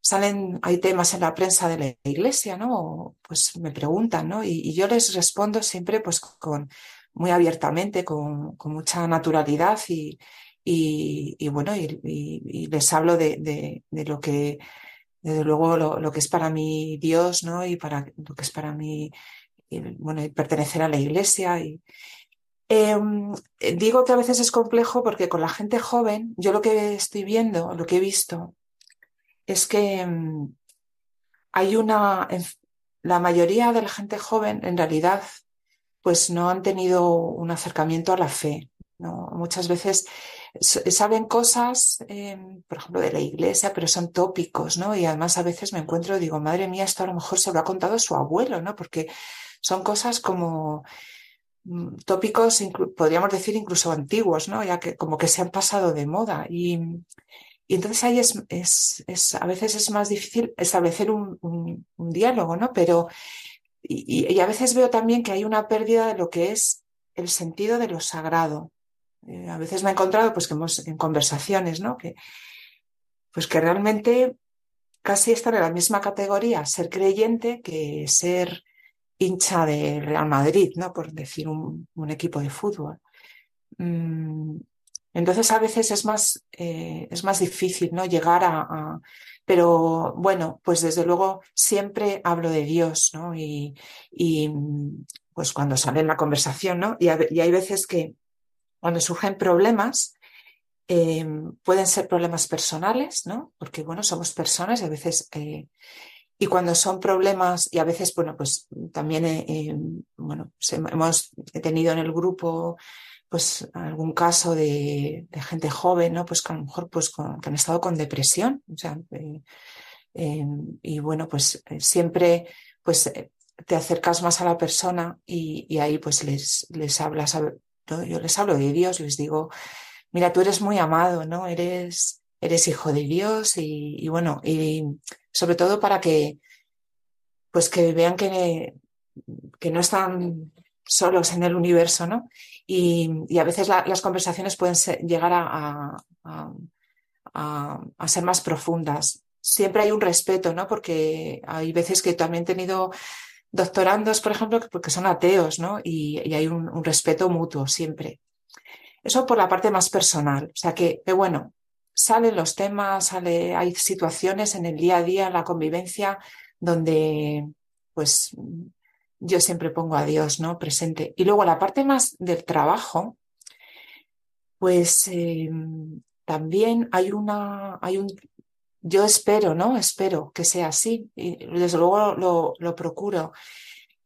salen, hay temas en la prensa de la iglesia, ¿no? Pues me preguntan, ¿no? Y, yo les respondo siempre, pues, con muy abiertamente, con, mucha naturalidad y, y, bueno, y, les hablo de, lo que, desde luego, lo, que es para mí Dios, ¿no? Y para lo que es para mí, bueno, pertenecer a la iglesia y, em, digo que a veces es complejo porque con la gente joven, yo lo que estoy viendo, lo que he visto, es que em, hay una, la mayoría de la gente joven en realidad pues no han tenido un acercamiento a la fe. ¿no? Muchas veces saben cosas, em, por ejemplo, de la iglesia, pero son tópicos, ¿no? Y además a veces me encuentro, digo, madre mía, esto a lo mejor se lo ha contado su abuelo, ¿no? Porque son cosas como mm, tópicos, podríamos decir incluso antiguos, ¿no? Ya que como que se han pasado de moda. Y, entonces ahí es, es, a veces es más difícil establecer un, diálogo, ¿no? Pero, y, y, a veces veo también que hay una pérdida de lo que es el sentido de lo sagrado. Eh, a veces me he encontrado, pues, que hemos, en conversaciones, ¿no? Que, pues que realmente casi están en la misma categoría ser creyente que ser hincha de Real Madrid, ¿no? Por decir un, equipo de fútbol. Mm, entonces a veces es más, eh, es más difícil, ¿no? Llegar a, Pero bueno, pues desde luego siempre hablo de Dios, ¿no? Y, pues cuando sale en la conversación, ¿no? Y, hay veces que cuando surgen problemas, em, pueden ser problemas personales, ¿no? Porque bueno, somos personas y a veces... Eh, y cuando son problemas, y a veces, bueno, pues también, eh, bueno, hemos tenido en el grupo pues algún caso de, gente joven, ¿no? Pues que a lo mejor pues que han estado con depresión. O sea, eh, em, y bueno, pues eh, siempre pues eh, te acercas más a la persona y, ahí pues les, les hablas, yo les hablo de Dios, les digo, mira, tú eres muy amado, ¿no? Eres, eres hijo de Dios y, bueno, y sobre todo para que pues que vean que, que no están solos en el universo, ¿no? Y, a veces las conversaciones pueden llegar a, a, ser más profundas. Siempre hay un respeto, ¿no? Porque hay veces que también he tenido doctorandos, por ejemplo, porque son ateos, ¿no? Y, hay un, respeto mutuo siempre. Eso por la parte más personal. O sea que, bueno, salen los temas, sale, hay situaciones en el día a día, en la convivencia, donde pues yo siempre pongo a Dios, ¿no? Presente. Y luego la parte más del trabajo, pues em, también hay una, hay un, yo espero, ¿no? Espero que sea así. Y desde luego lo, procuro.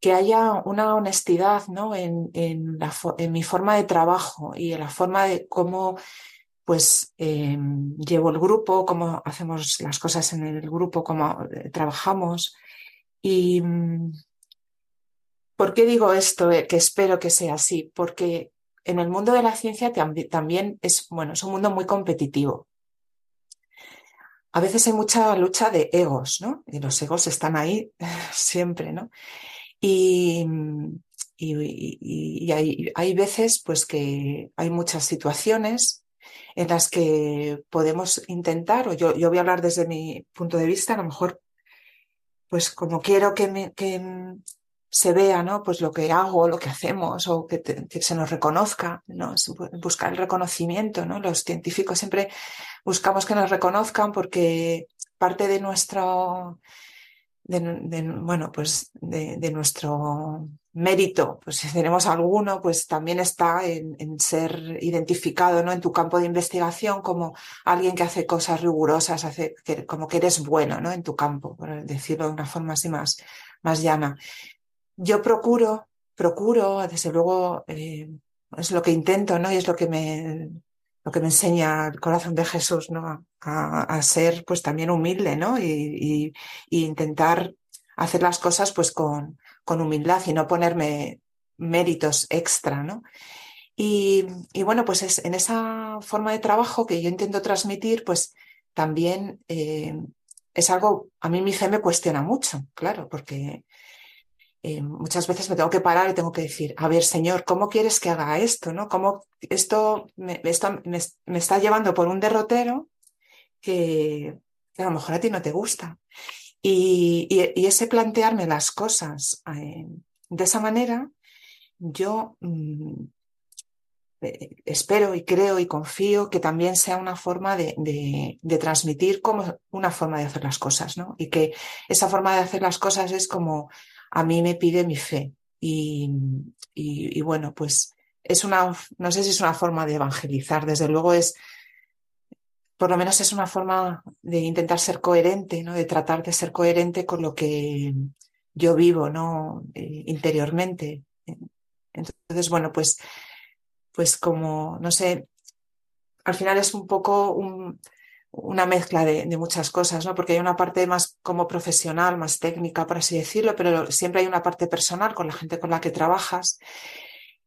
Que haya una honestidad, ¿no? En, en, la, en, mi forma de trabajo y en la forma de cómo, pues, em, llevo el grupo, cómo hacemos las cosas en el grupo, cómo eh, trabajamos. Y, ¿Por qué digo esto, que espero que sea así? Porque en el mundo de la ciencia también es, bueno, es un mundo muy competitivo. A veces hay mucha lucha de egos, ¿no? Y los egos están ahí siempre, ¿no? Y, hay, veces, pues, que hay muchas situaciones en las que podemos intentar, o yo, yo voy a hablar desde mi punto de vista, a lo mejor, pues como quiero que, que, se vea, ¿no? Pues lo que hago, lo que hacemos, o que, se nos reconozca, ¿no? Buscar el reconocimiento, ¿no? Los científicos siempre buscamos que nos reconozcan porque parte de nuestro, bueno, pues de, nuestro mérito, pues si tenemos alguno, pues también está en, ser identificado, ¿no? En tu campo de investigación como alguien que hace cosas rigurosas, hace, como que eres bueno, ¿no? En tu campo, por decirlo de una forma así más, más llana yo procuro, procuro, desde luego, eh, es lo que intento, ¿no? Y es lo que me, lo que me enseña el corazón de Jesús, ¿no? A, ser, pues, también humilde, ¿no? Y, intentar hacer las cosas, pues, con, con humildad y no ponerme méritos extra, ¿no? Y, bueno, pues es en esa forma de trabajo que yo intento transmitir, pues también eh, es algo, a mí mi fe me cuestiona mucho, claro, porque eh, muchas veces me tengo que parar y tengo que decir, a ver, Señor, ¿cómo quieres que haga esto? ¿no? ¿Cómo esto me, está llevando por un derrotero que, que a lo mejor a ti no te gusta. Y, ese plantearme las cosas eh, de esa manera, yo mm, eh, espero y creo y confío que también sea una forma de, transmitir como una forma de hacer las cosas, ¿no? Y que esa forma de hacer las cosas es como a mí me pide mi fe. Y, y, bueno, pues es una, no sé si es una forma de evangelizar, desde luego es, por lo menos es una forma de intentar ser coherente, ¿no? De tratar de ser coherente con lo que yo vivo, ¿no? Eh, interiormente. Entonces, bueno, pues pues como, no sé, al final es un poco una mezcla de, muchas cosas, ¿no? Porque hay una parte más como profesional, más técnica, por así decirlo, pero siempre hay una parte personal con la gente con la que trabajas.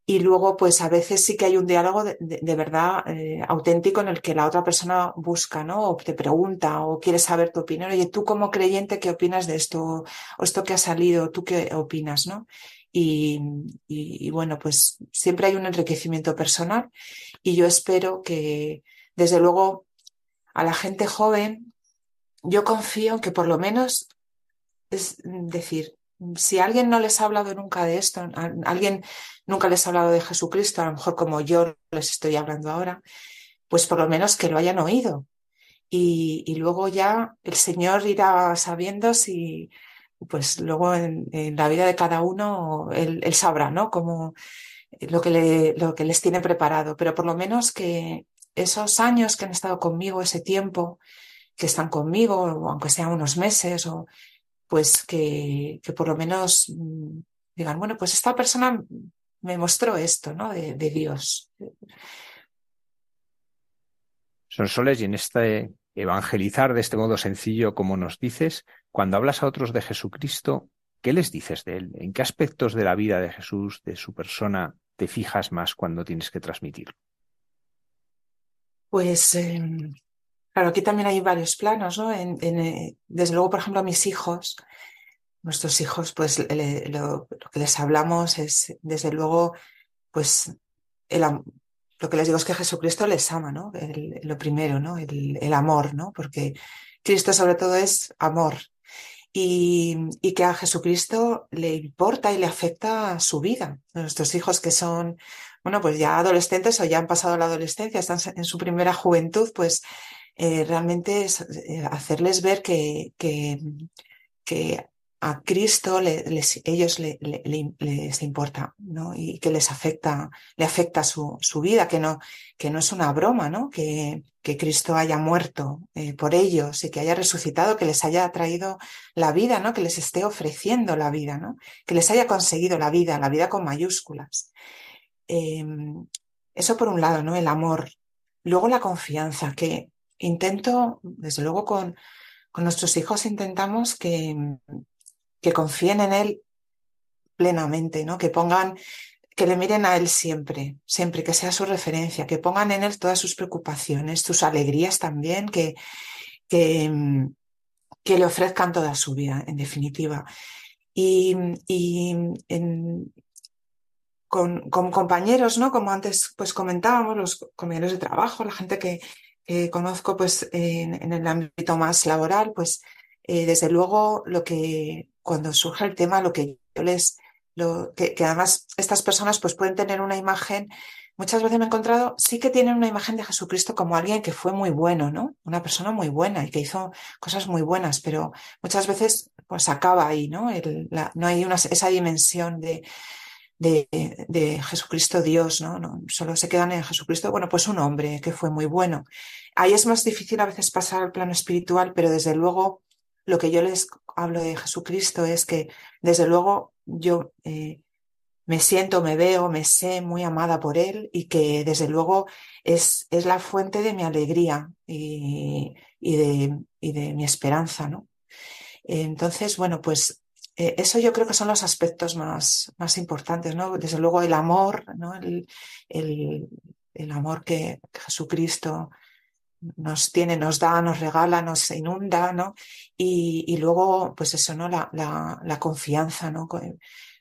Y luego, pues a veces sí que hay un diálogo de, verdad eh, auténtico en el que la otra persona busca, ¿no? O te pregunta o quiere saber tu opinión. Oye, tú como creyente, ¿qué opinas de esto? O esto que ha salido, ¿tú qué opinas, no? Y, bueno, pues siempre hay un enriquecimiento personal y yo espero que, desde luego, a la gente joven, yo confío que por lo menos es decir, si alguien no les ha hablado nunca de esto, alguien nunca les ha hablado de Jesucristo, a lo mejor como yo les estoy hablando ahora, pues por lo menos que lo hayan oído. Y, luego ya el Señor irá sabiendo si, pues luego en, la vida de cada uno él, sabrá, ¿no? Como lo que, le, lo que les tiene preparado, pero por lo menos que esos años que han estado conmigo, ese tiempo que están conmigo, aunque sean unos meses, o pues que, que por lo menos mm, digan, bueno, pues esta persona me mostró esto, ¿no? De, de Dios. Son soles y en este evangelizar de este modo sencillo como nos dices, cuando hablas a otros de Jesucristo, ¿qué les dices de él? ¿En qué aspectos de la vida de Jesús, de su persona, te fijas más cuando tienes que transmitirlo? Pues, em, claro, aquí también hay varios planos, ¿no? Eh, desde luego, por ejemplo, a mis hijos, nuestros hijos, pues lo, que les hablamos es, desde luego, pues lo que les digo es que Jesucristo les ama, ¿no? lo primero, ¿no? El, amor, ¿no? Porque Cristo sobre todo es amor. Y, que a Jesucristo le importa y le afecta su vida. Nuestros hijos que son, bueno, pues ya adolescentes o ya han pasado la adolescencia, están en su primera juventud, pues eh, realmente es eh, hacerles ver que, que, a Cristo les, ellos les importa, ¿no? Y que les afecta, le afecta su, su, vida, que no, que no es una broma, ¿no? Que, que Cristo haya muerto eh, por ellos y que haya resucitado, que les haya traído la vida, ¿no? Que les esté ofreciendo la vida, ¿no? Que les haya conseguido la vida, la vida con mayúsculas. Em, eso por un lado, ¿no? El amor. Luego la confianza, que intento, desde luego con, nuestros hijos intentamos que, que confíen en Él plenamente, ¿no? Que pongan, que le miren a Él siempre, siempre, que sea su referencia, que pongan en Él todas sus preocupaciones, sus alegrías también, que, que, que le ofrezcan toda su vida, en definitiva. Y, y con, con, compañeros, ¿no? Como antes pues comentábamos, los compañeros de trabajo, la gente que, conozco pues en, en, el ámbito más laboral, pues eh, desde luego lo que cuando surge el tema, lo que yo les, lo, que, además estas personas pues pueden tener una imagen, muchas veces me he encontrado, sí que tienen una imagen de Jesucristo como alguien que fue muy bueno, ¿no? Una persona muy buena y que hizo cosas muy buenas, pero muchas veces pues acaba ahí, ¿no? no hay una, esa dimensión de, de, de, Jesucristo Dios, ¿no? Solo se quedan en Jesucristo, bueno, pues un hombre que fue muy bueno. Ahí es más difícil a veces pasar al plano espiritual, pero desde luego lo que yo les hablo de Jesucristo es que, desde luego, yo eh, me siento, me veo, me sé muy amada por Él y que, desde luego, es, es la fuente de mi alegría y, de, y de, mi esperanza, ¿no? Entonces, bueno, pues eh, eso yo creo que son los aspectos más, más importantes, ¿no? Desde luego el amor, ¿no? El, el, amor que Jesucristo nos tiene, nos da, nos regala, nos inunda, ¿no? Y, luego, pues eso, ¿no? La, la, confianza, ¿no?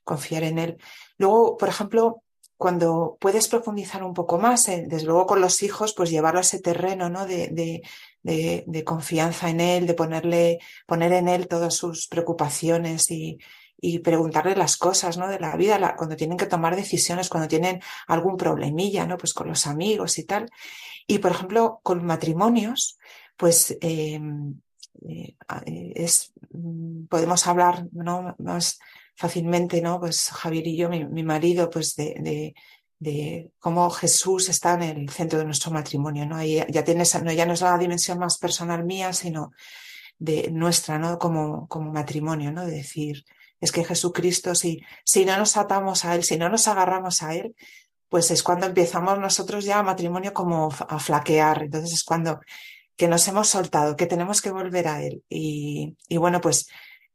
Confiar en él. Luego, por ejemplo, cuando puedes profundizar un poco más, eh, desde luego con los hijos, pues llevarlo a ese terreno, ¿no? De, de, confianza en él, de ponerle, poner en él todas sus preocupaciones y, y preguntarle las cosas, ¿no? De la vida, la, cuando tienen que tomar decisiones, cuando tienen algún problemilla, ¿no? Pues con los amigos y tal. Y, por ejemplo, con matrimonios, pues em, eh, eh, es, mm, podemos hablar, ¿no? Más, fácilmente, ¿no? Pues Javier y yo, mi, mi marido, pues de, de, de, cómo Jesús está en el centro de nuestro matrimonio, ¿no? Ahí ya tienes, no, ya no es la dimensión más personal mía, sino de nuestra, ¿no? Como, como matrimonio, ¿no? De decir, es que Jesucristo, si, si no nos atamos a Él, si no nos agarramos a Él, pues es cuando empezamos nosotros ya matrimonio como a flaquear. Entonces es cuando que nos hemos soltado, que tenemos que volver a Él. Y, y bueno, pues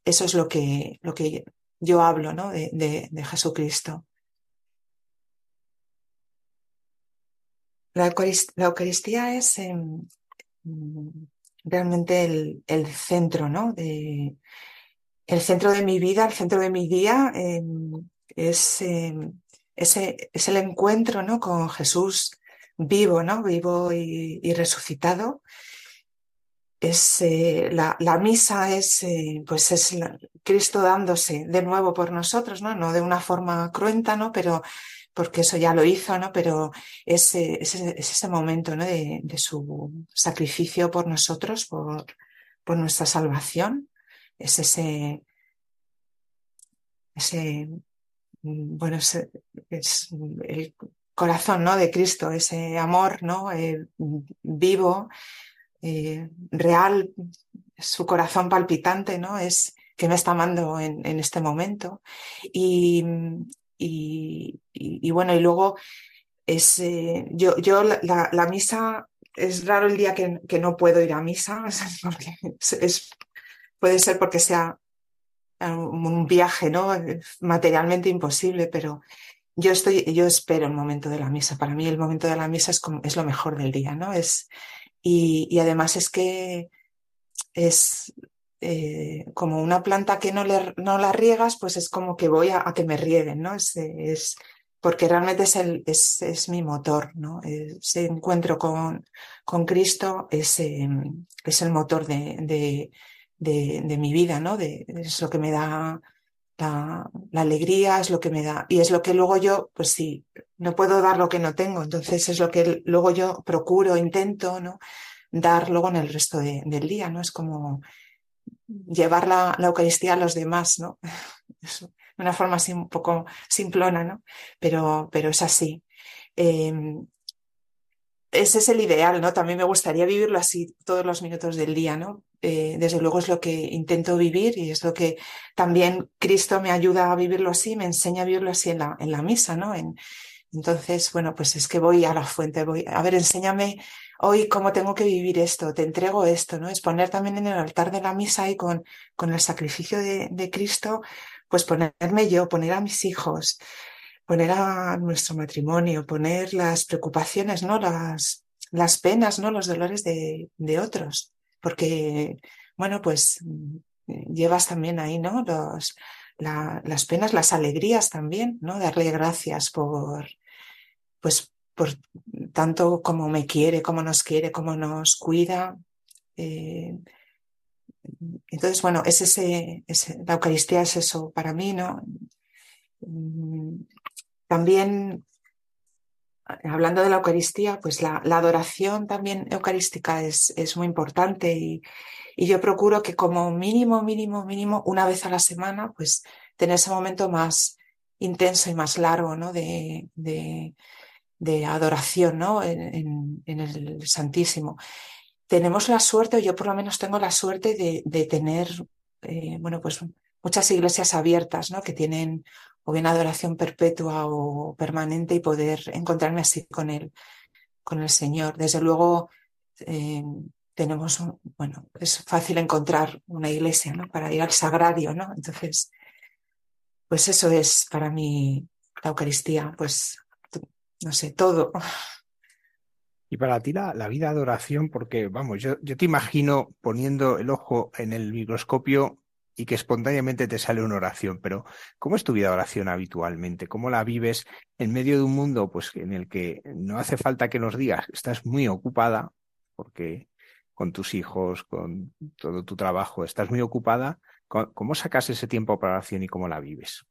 eso es lo que, lo que yo hablo ¿no? de, de, de Jesucristo. La Eucaristía, es eh, realmente el, centro, ¿no? De, el centro de mi vida, el centro de mi día, eh, es, eh, ese, es el encuentro ¿no? con Jesús vivo, ¿no? Vivo y, resucitado es eh, la, la, misa es eh, pues es Cristo dándose de nuevo por nosotros, ¿no? No de una forma cruenta, ¿no? Pero porque eso ya lo hizo, ¿no? Pero es, es, es ese momento, ¿no? De, su sacrificio por nosotros, por, por nuestra salvación. Es ese, ese, bueno, es, es el corazón, ¿no? De Cristo, ese amor, ¿no? Eh, vivo, eh, real, su corazón palpitante, ¿no? Es que me está amando en, en este momento. Y, y, bueno, y luego es, yo, yo la, misa, es raro el día que, no puedo ir a misa, es, puede ser porque sea un viaje, ¿no? Materialmente imposible, pero yo estoy, yo espero el momento de la misa. Para mí el momento de la misa es, como, es lo mejor del día, ¿no? Es, y además es que es eh, como una planta que no, le, no la riegas, pues es como que voy a, que me rieguen, ¿no? Es, es, porque realmente es, el, es, es mi motor, ¿no? Ese encuentro con, con Cristo es, eh, es el motor de, de, mi vida, ¿no? Es lo que me da la, la, alegría, es lo que me da. Y es lo que luego yo, pues sí, no puedo dar lo que no tengo. Entonces es lo que luego yo procuro, intento, ¿no? Dar luego en el resto de, del día, ¿no? Es como llevar la, la, Eucaristía a los demás, ¿no? Es una forma así un poco simplona, ¿no? Pero, pero es así. Eh, ese es el ideal, ¿no? También me gustaría vivirlo así todos los minutos del día, ¿no? Eh, desde luego es lo que intento vivir y es lo que también Cristo me ayuda a vivirlo así, me enseña a vivirlo así en la, en la misa, ¿no? En, entonces, bueno, pues es que voy a la fuente, voy, a ver, enséñame hoy cómo tengo que vivir esto, te entrego esto, ¿no? Es poner también en el altar de la misa y con, con el sacrificio de, de Cristo, pues ponerme yo, poner a mis hijos, poner a nuestro matrimonio, poner las preocupaciones, ¿no? Las, las penas, ¿no? Los dolores de, de otros. Porque, bueno, pues llevas también ahí, ¿no? Los, la, las penas, las alegrías también, ¿no? Darle gracias por, pues, por tanto como me quiere, como nos quiere, como nos cuida. Eh, entonces, bueno, es ese, la Eucaristía es eso para mí, ¿no? También, hablando de la Eucaristía, pues la, adoración también eucarística es, es muy importante y, y, yo procuro que como mínimo, mínimo, mínimo, una vez a la semana, pues tener ese momento más intenso y más largo, ¿no? De, de adoración, ¿no? En, el Santísimo. Tenemos la suerte, o yo por lo menos tengo la suerte de, de tener, eh, bueno, pues muchas iglesias abiertas, ¿no? Que tienen o bien adoración perpetua o permanente y poder encontrarme así con él, con el Señor. Desde luego, eh, tenemos, un, bueno, es fácil encontrar una iglesia, ¿no? Para ir al sagrario, ¿no? Entonces, pues eso es para mí la Eucaristía, pues, no sé, todo. Y para ti la, la vida de adoración, porque, vamos, yo, yo te imagino poniendo el ojo en el microscopio y que espontáneamente te sale una oración, pero ¿cómo es tu vida de oración habitualmente? ¿Cómo la vives en medio de un mundo pues, en el que no hace falta que nos digas, estás muy ocupada, porque con tus hijos, con todo tu trabajo, estás muy ocupada? ¿Cómo sacas ese tiempo para oración y cómo la vives?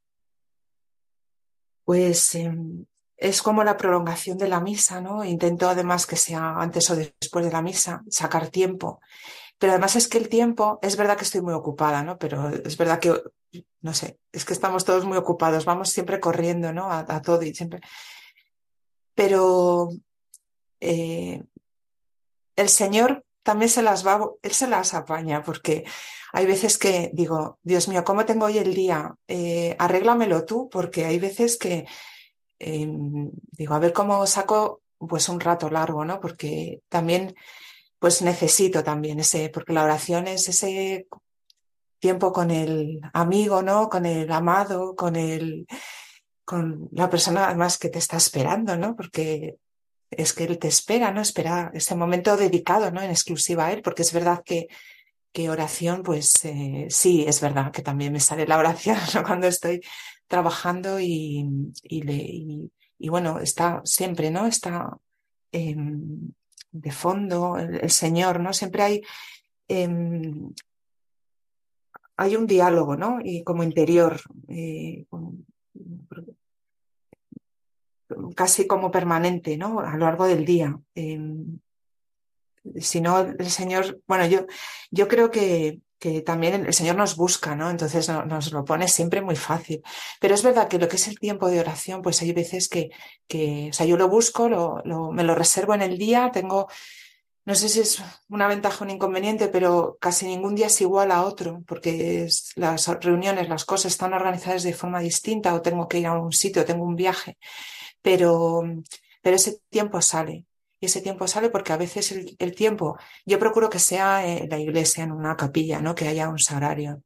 Pues em, es como la prolongación de la misa, ¿no? Intento además que sea antes o después de la misa, sacar tiempo. Pero además es que el tiempo, es verdad que estoy muy ocupada, ¿no? Pero es verdad que, no sé, es que estamos todos muy ocupados, vamos siempre corriendo, ¿no? A, todo y siempre. Pero eh, el Señor también se las va, Él se las apaña, porque hay veces que digo, Dios mío, ¿cómo tengo hoy el día? Eh, arréglamelo tú, porque hay veces que Em, digo, a ver cómo saco pues un rato largo, ¿no? Porque también pues necesito también ese, porque la oración es ese tiempo con el amigo, ¿no? Con el amado, con el, con la persona además que te está esperando, ¿no? Porque es que él te espera, ¿no? Espera ese momento dedicado, ¿no? En exclusiva a él, porque es verdad que, que oración, pues eh, sí, es verdad que también me sale la oración cuando estoy trabajando y, y, bueno, está siempre, ¿no? Está em, de fondo el, Señor, ¿no? Siempre hay, em, hay un diálogo, ¿no? Y como interior, eh, casi como permanente, ¿no? A lo largo del día. Em, si no, el Señor, bueno, yo, yo creo que, que también el Señor nos busca, ¿no? Entonces nos lo pone siempre muy fácil. Pero es verdad que lo que es el tiempo de oración, pues hay veces que, o sea, yo lo busco, lo, me lo reservo en el día, tengo, no sé si es una ventaja o un inconveniente, pero casi ningún día es igual a otro, porque las reuniones, las cosas están organizadas de forma distinta o tengo que ir a un sitio, tengo un viaje, pero, pero ese tiempo sale ese tiempo sale porque a veces el, tiempo, yo procuro que sea en la iglesia, en una capilla, ¿no? que haya un sagrario.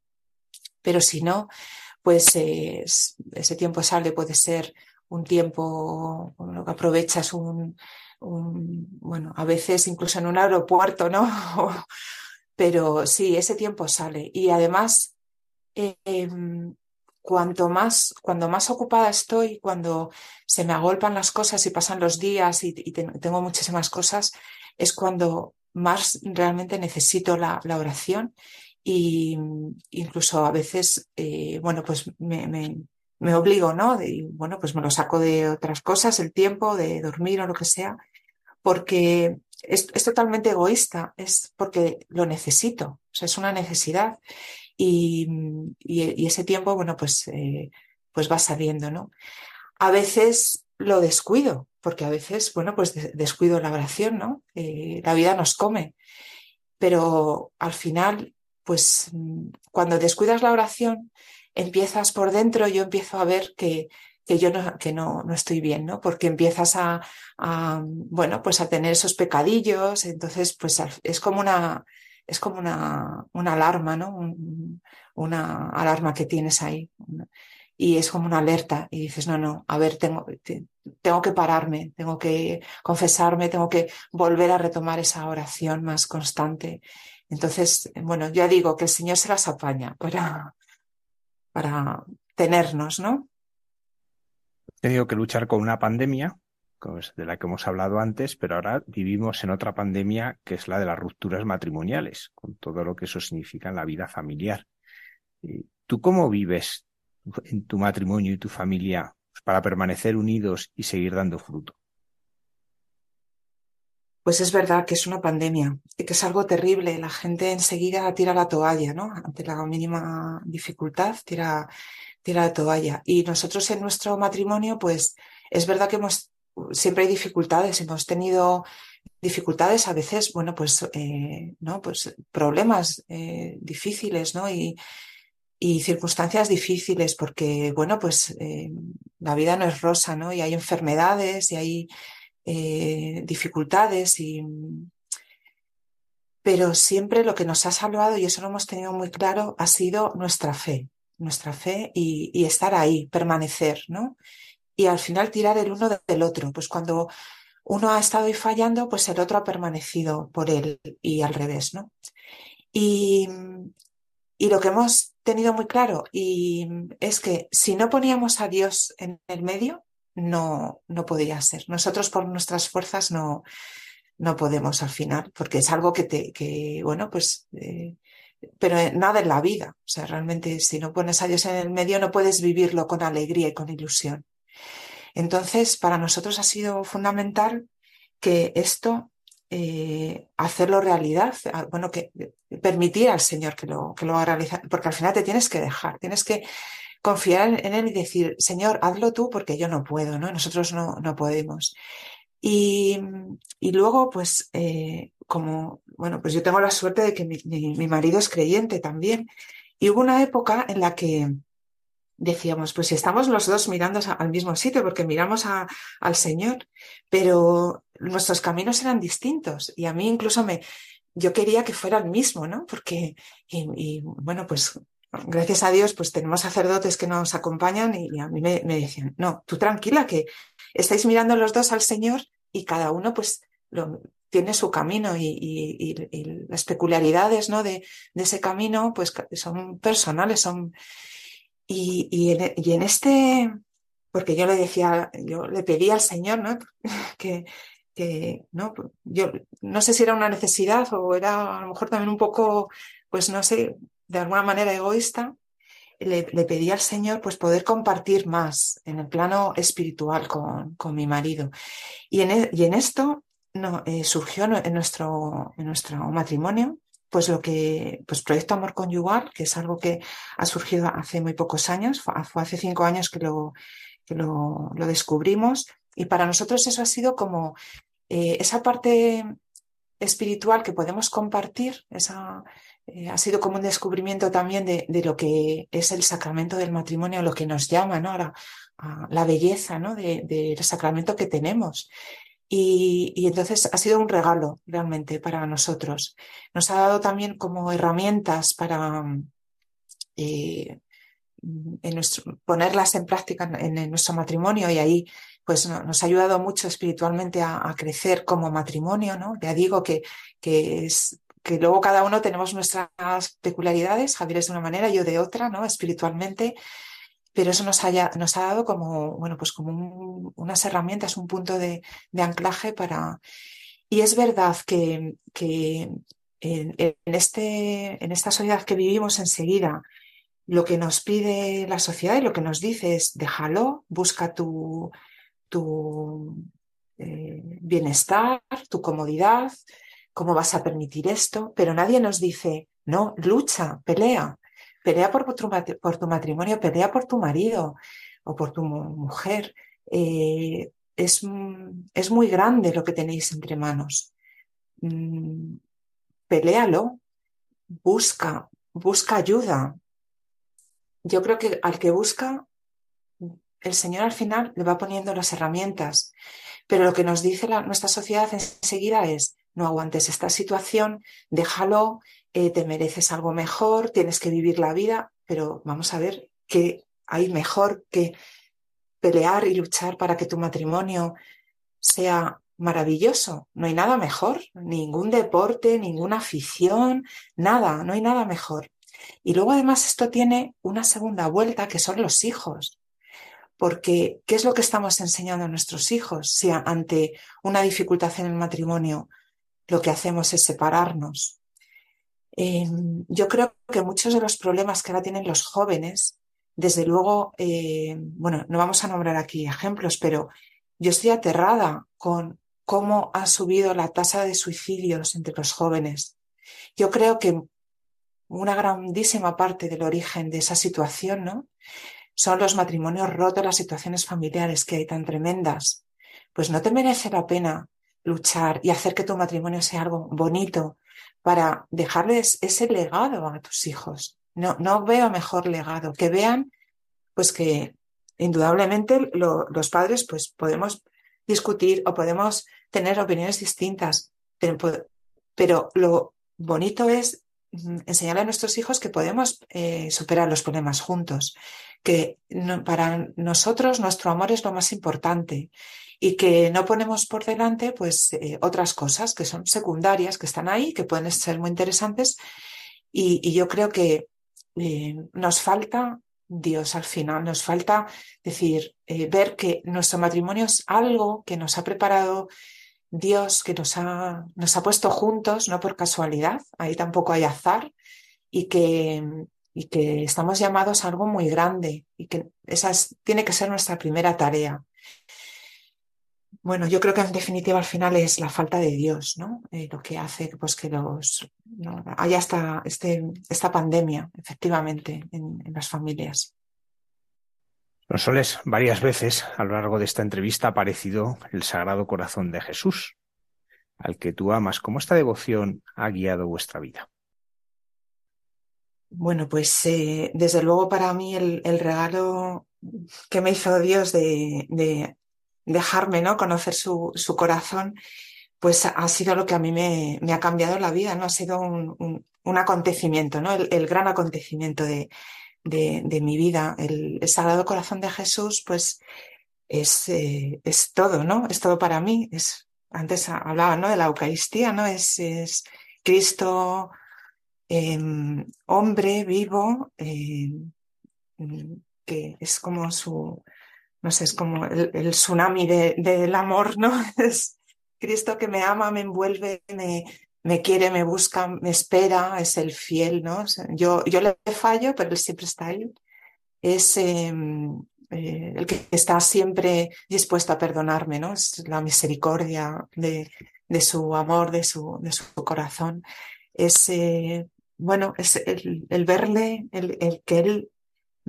Pero si no, pues ese tiempo sale, puede ser un tiempo, lo que aprovechas un, bueno, a veces incluso en un aeropuerto, ¿no? Pero sí, ese tiempo sale. Y además, eh, em, cuanto más, cuando más ocupada estoy, cuando se me agolpan las cosas y pasan los días y, tengo muchísimas cosas, es cuando más realmente necesito la, oración y incluso a veces, eh, bueno, pues me, me, obligo, ¿no? y bueno, pues me lo saco de otras cosas, el tiempo de dormir o lo que sea, porque es, es totalmente egoísta, es porque lo necesito, o sea, es una necesidad y, ese tiempo, bueno, pues, eh, pues va saliendo, ¿no? A veces lo descuido, porque a veces, bueno, pues descuido la oración, ¿no? Eh, la vida nos come, pero al final, pues cuando descuidas la oración, empiezas por dentro, yo empiezo a ver que, que yo no, que no, no, estoy bien, ¿no? Porque empiezas a, a, bueno, pues a tener esos pecadillos, entonces, pues es como una, es como una, una alarma, ¿no? una alarma que tienes ahí. Y es como una alerta y dices, no, no, a ver, tengo, tengo que pararme, tengo que confesarme, tengo que volver a retomar esa oración más constante. Entonces, bueno, ya digo que el Señor se las apaña para, para tenernos, ¿no? He tenido que luchar con una pandemia de la que hemos hablado antes, pero ahora vivimos en otra pandemia que es la de las rupturas matrimoniales, con todo lo que eso significa en la vida familiar. ¿Tú cómo vives en tu matrimonio y tu familia para permanecer unidos y seguir dando fruto? Pues es verdad que es una pandemia y que es algo terrible. La gente enseguida tira la toalla, ¿no? Ante la mínima dificultad, tira, tira la toalla. Y nosotros en nuestro matrimonio, pues es verdad que hemos siempre hay dificultades, hemos tenido dificultades a veces, bueno, pues, eh, ¿no? Pues problemas eh, difíciles, ¿no? Y, y, circunstancias difíciles, porque, bueno, pues eh, la vida no es rosa, ¿no? Y hay enfermedades y hay dificultades y... Pero siempre lo que nos ha salvado, y eso lo hemos tenido muy claro, ha sido nuestra fe, nuestra fe y, y estar ahí, permanecer, ¿no? Y al final tirar el uno del otro. Pues cuando uno ha estado ahí fallando, pues el otro ha permanecido por él y al revés, ¿no? Y, Y lo que hemos tenido muy claro y es que si no poníamos a Dios en el medio, no, no podía ser. Nosotros por nuestras fuerzas no, no podemos al final, porque es algo que te, que, bueno, pues, eh, pero nada en la vida. O sea, realmente si no pones a Dios en el medio, no puedes vivirlo con alegría y con ilusión. Entonces, para nosotros ha sido fundamental que esto, eh, hacerlo realidad, bueno, que permitir al Señor que lo, que lo haga realidad, porque al final te tienes que dejar, tienes que confiar en Él y decir, Señor, hazlo tú porque yo no puedo, ¿no? Nosotros no, no podemos. Y, y luego, pues, eh, como, bueno, pues yo tengo la suerte de que mi, mi, marido es creyente también. Y hubo una época en la que decíamos, pues estamos los dos mirando al mismo sitio, porque miramos al Señor, pero nuestros caminos eran distintos. Y a mí incluso me, yo quería que fuera el mismo, ¿no? Porque, y, y bueno, pues gracias a Dios, pues tenemos sacerdotes que nos acompañan y, a mí me, decían, no, tú tranquila, que estáis mirando los dos al Señor y cada uno pues lo, tiene su camino y, las peculiaridades ¿no? de, ese camino pues son personales, son... Y, en, y en este, porque yo le decía, yo le pedí al Señor, ¿no? que, que, ¿no? Yo no sé si era una necesidad o era a lo mejor también un poco, pues no sé, de alguna manera egoísta, le, pedí al Señor pues poder compartir más en el plano espiritual con, con mi marido. Y en, e, y en esto no, eh, surgió en nuestro, en nuestro matrimonio pues lo que, pues Proyecto Amor Conyugal, que es algo que ha surgido hace muy pocos años, fue, hace cinco años que lo, que lo, descubrimos y para nosotros eso ha sido como eh, esa parte espiritual que podemos compartir, esa, eh, ha sido como un descubrimiento también de, lo que es el sacramento del matrimonio, lo que nos llama ¿no? a, la, belleza ¿no? del sacramento que tenemos. Y, entonces ha sido un regalo realmente para nosotros. Nos ha dado también como herramientas para eh, ponerlas en práctica en, nuestro matrimonio y ahí pues nos ha ayudado mucho espiritualmente a, crecer como matrimonio, ¿no? Ya digo que, que es que luego cada uno tenemos nuestras peculiaridades, Javier es de una manera, yo de otra, ¿no? Espiritualmente, pero eso nos, haya, nos ha dado como, bueno, pues como unas herramientas, un punto de, anclaje para... Y es verdad que, en, este, en esta sociedad que vivimos enseguida, lo que nos pide la sociedad y lo que nos dice es déjalo, busca tu, tu eh, bienestar, tu comodidad, ¿Cómo vas a permitir esto? Pero nadie nos dice, no, lucha, pelea, pelea por tu, matrimonio, pelea por tu marido o por tu mujer. Eh, es, es, muy grande lo que tenéis entre manos. Mm, peléalo, busca, busca ayuda. Yo creo que al que busca, el Señor al final le va poniendo las herramientas. Pero lo que nos dice nuestra sociedad enseguida es, no aguantes esta situación, déjalo, eh, te mereces algo mejor, tienes que vivir la vida, pero vamos a ver qué hay mejor que pelear y luchar para que tu matrimonio sea maravilloso. No hay nada mejor, ningún deporte, ninguna afición, nada, no hay nada mejor. Y luego además esto tiene una segunda vuelta que son los hijos. Porque, ¿qué es lo que estamos enseñando a nuestros hijos? Si ante una dificultad en el matrimonio lo que hacemos es separarnos. Em, yo creo que muchos de los problemas que ahora tienen los jóvenes, desde luego, eh, bueno, no vamos a nombrar aquí ejemplos, pero yo estoy aterrada con cómo ha subido la tasa de suicidios entre los jóvenes. Yo creo que una grandísima parte del origen de esa situación, ¿no? Son los matrimonios rotos, las situaciones familiares que hay tan tremendas. Pues no te merece la pena luchar y hacer que tu matrimonio sea algo bonito para dejarles ese legado a tus hijos. No, no veo mejor legado, que vean pues que indudablemente los padres pues podemos discutir o podemos tener opiniones distintas, pero, lo bonito es enseñarle a nuestros hijos que podemos eh, superar los problemas juntos, que para nosotros nuestro amor es lo más importante y que no ponemos por delante pues eh, otras cosas que son secundarias, que están ahí, que pueden ser muy interesantes y, yo creo que eh, nos falta Dios al final, nos falta decir, ver que nuestro matrimonio es algo que nos ha preparado Dios, que nos ha, nos ha puesto juntos, no por casualidad, ahí tampoco hay azar, y que, y que estamos llamados a algo muy grande y que esa tiene que ser nuestra primera tarea. Bueno, yo creo que en definitiva al final es la falta de Dios, ¿no? Eh, lo que hace pues, que los, haya esta, este, esta pandemia, efectivamente, en, las familias. Los soles, varias veces a lo largo de esta entrevista ha aparecido el Sagrado Corazón de Jesús, al que tú amas. ¿Cómo esta devoción ha guiado vuestra vida? Bueno, pues eh, desde luego para mí el, regalo que me hizo Dios de, dejarme ¿no? conocer su, su, corazón, pues ha sido lo que a mí me, ha cambiado la vida, ¿no? Ha sido un, un, acontecimiento, ¿no? El, gran acontecimiento de, de, de, mi vida. El, Sagrado Corazón de Jesús, pues es, eh, es todo, ¿no? Es todo para mí. Es, antes hablaba, ¿no? De la Eucaristía, ¿no? Es, es Cristo, em, hombre vivo, em, que es como su, no sé, es como el, tsunami del amor, ¿no? Es Cristo que me ama, me envuelve, me, me quiere, me busca, me espera, es el fiel, ¿no? yo, yo le fallo, pero él siempre está ahí. Es em, eh, el que está siempre dispuesto a perdonarme, ¿no? Es la misericordia de, de su amor, de su, de su corazón. Es, eh, bueno, es el, el verle, el, el, que él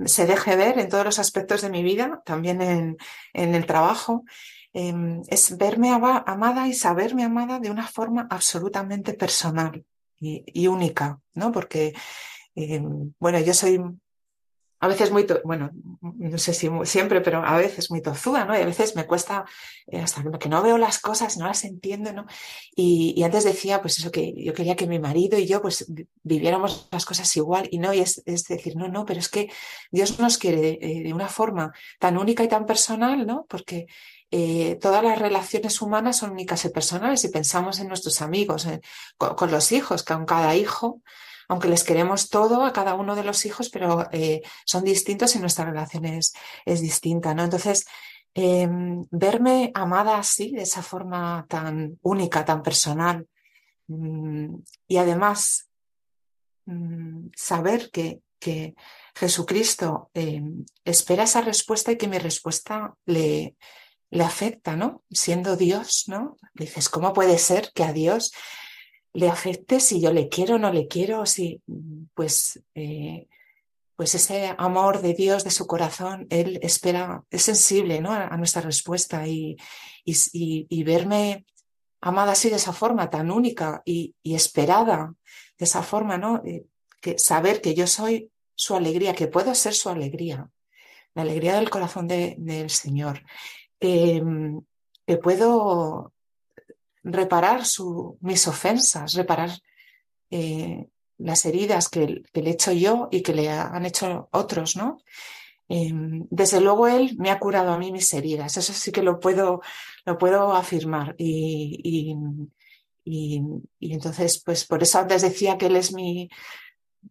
se deje ver en todos los aspectos de mi vida, también en, en el trabajo, em, es verme amada y saberme amada de una forma absolutamente personal y, única, ¿no? Porque, em, bueno, yo soy a veces muy, bueno, no sé si siempre, pero a veces muy tozuda, ¿no? Y a veces me cuesta, eh, hasta que no veo las cosas, no las entiendo, ¿no? Y, antes decía, pues eso, que yo quería que mi marido y yo, pues, viviéramos las cosas igual, y no, y es, decir, no, no, pero es que Dios nos quiere eh, de una forma tan única y tan personal, ¿no? Porque eh, todas las relaciones humanas son únicas y personales, y pensamos en nuestros amigos, con, los hijos, que cada hijo aunque les queremos todo a cada uno de los hijos, pero eh, son distintos y nuestra relación es, distinta, ¿no? Entonces, em, verme amada así, de esa forma tan única, tan personal, mm, y además mm, saber que, que Jesucristo em, espera esa respuesta y que mi respuesta le, le afecta, ¿no? Siendo Dios, ¿no? Dices, ¿cómo puede ser que a Dios le afecte si yo le quiero o no le quiero, si pues, eh, pues ese amor de Dios, de su corazón, Él espera, es sensible ¿no? a, nuestra respuesta y, y, verme amada así de esa forma tan única y, esperada de esa forma, ¿no? Eh, saber que yo soy su alegría, que puedo ser su alegría, la alegría del corazón del Señor, que puedo reparar mis ofensas, reparar eh, las heridas que, le he hecho yo y que le han hecho otros, ¿no? Em, desde luego él me ha curado a mí mis heridas, eso sí que lo puedo, lo puedo afirmar. Y, y, y, entonces, pues por eso antes decía que él es mi,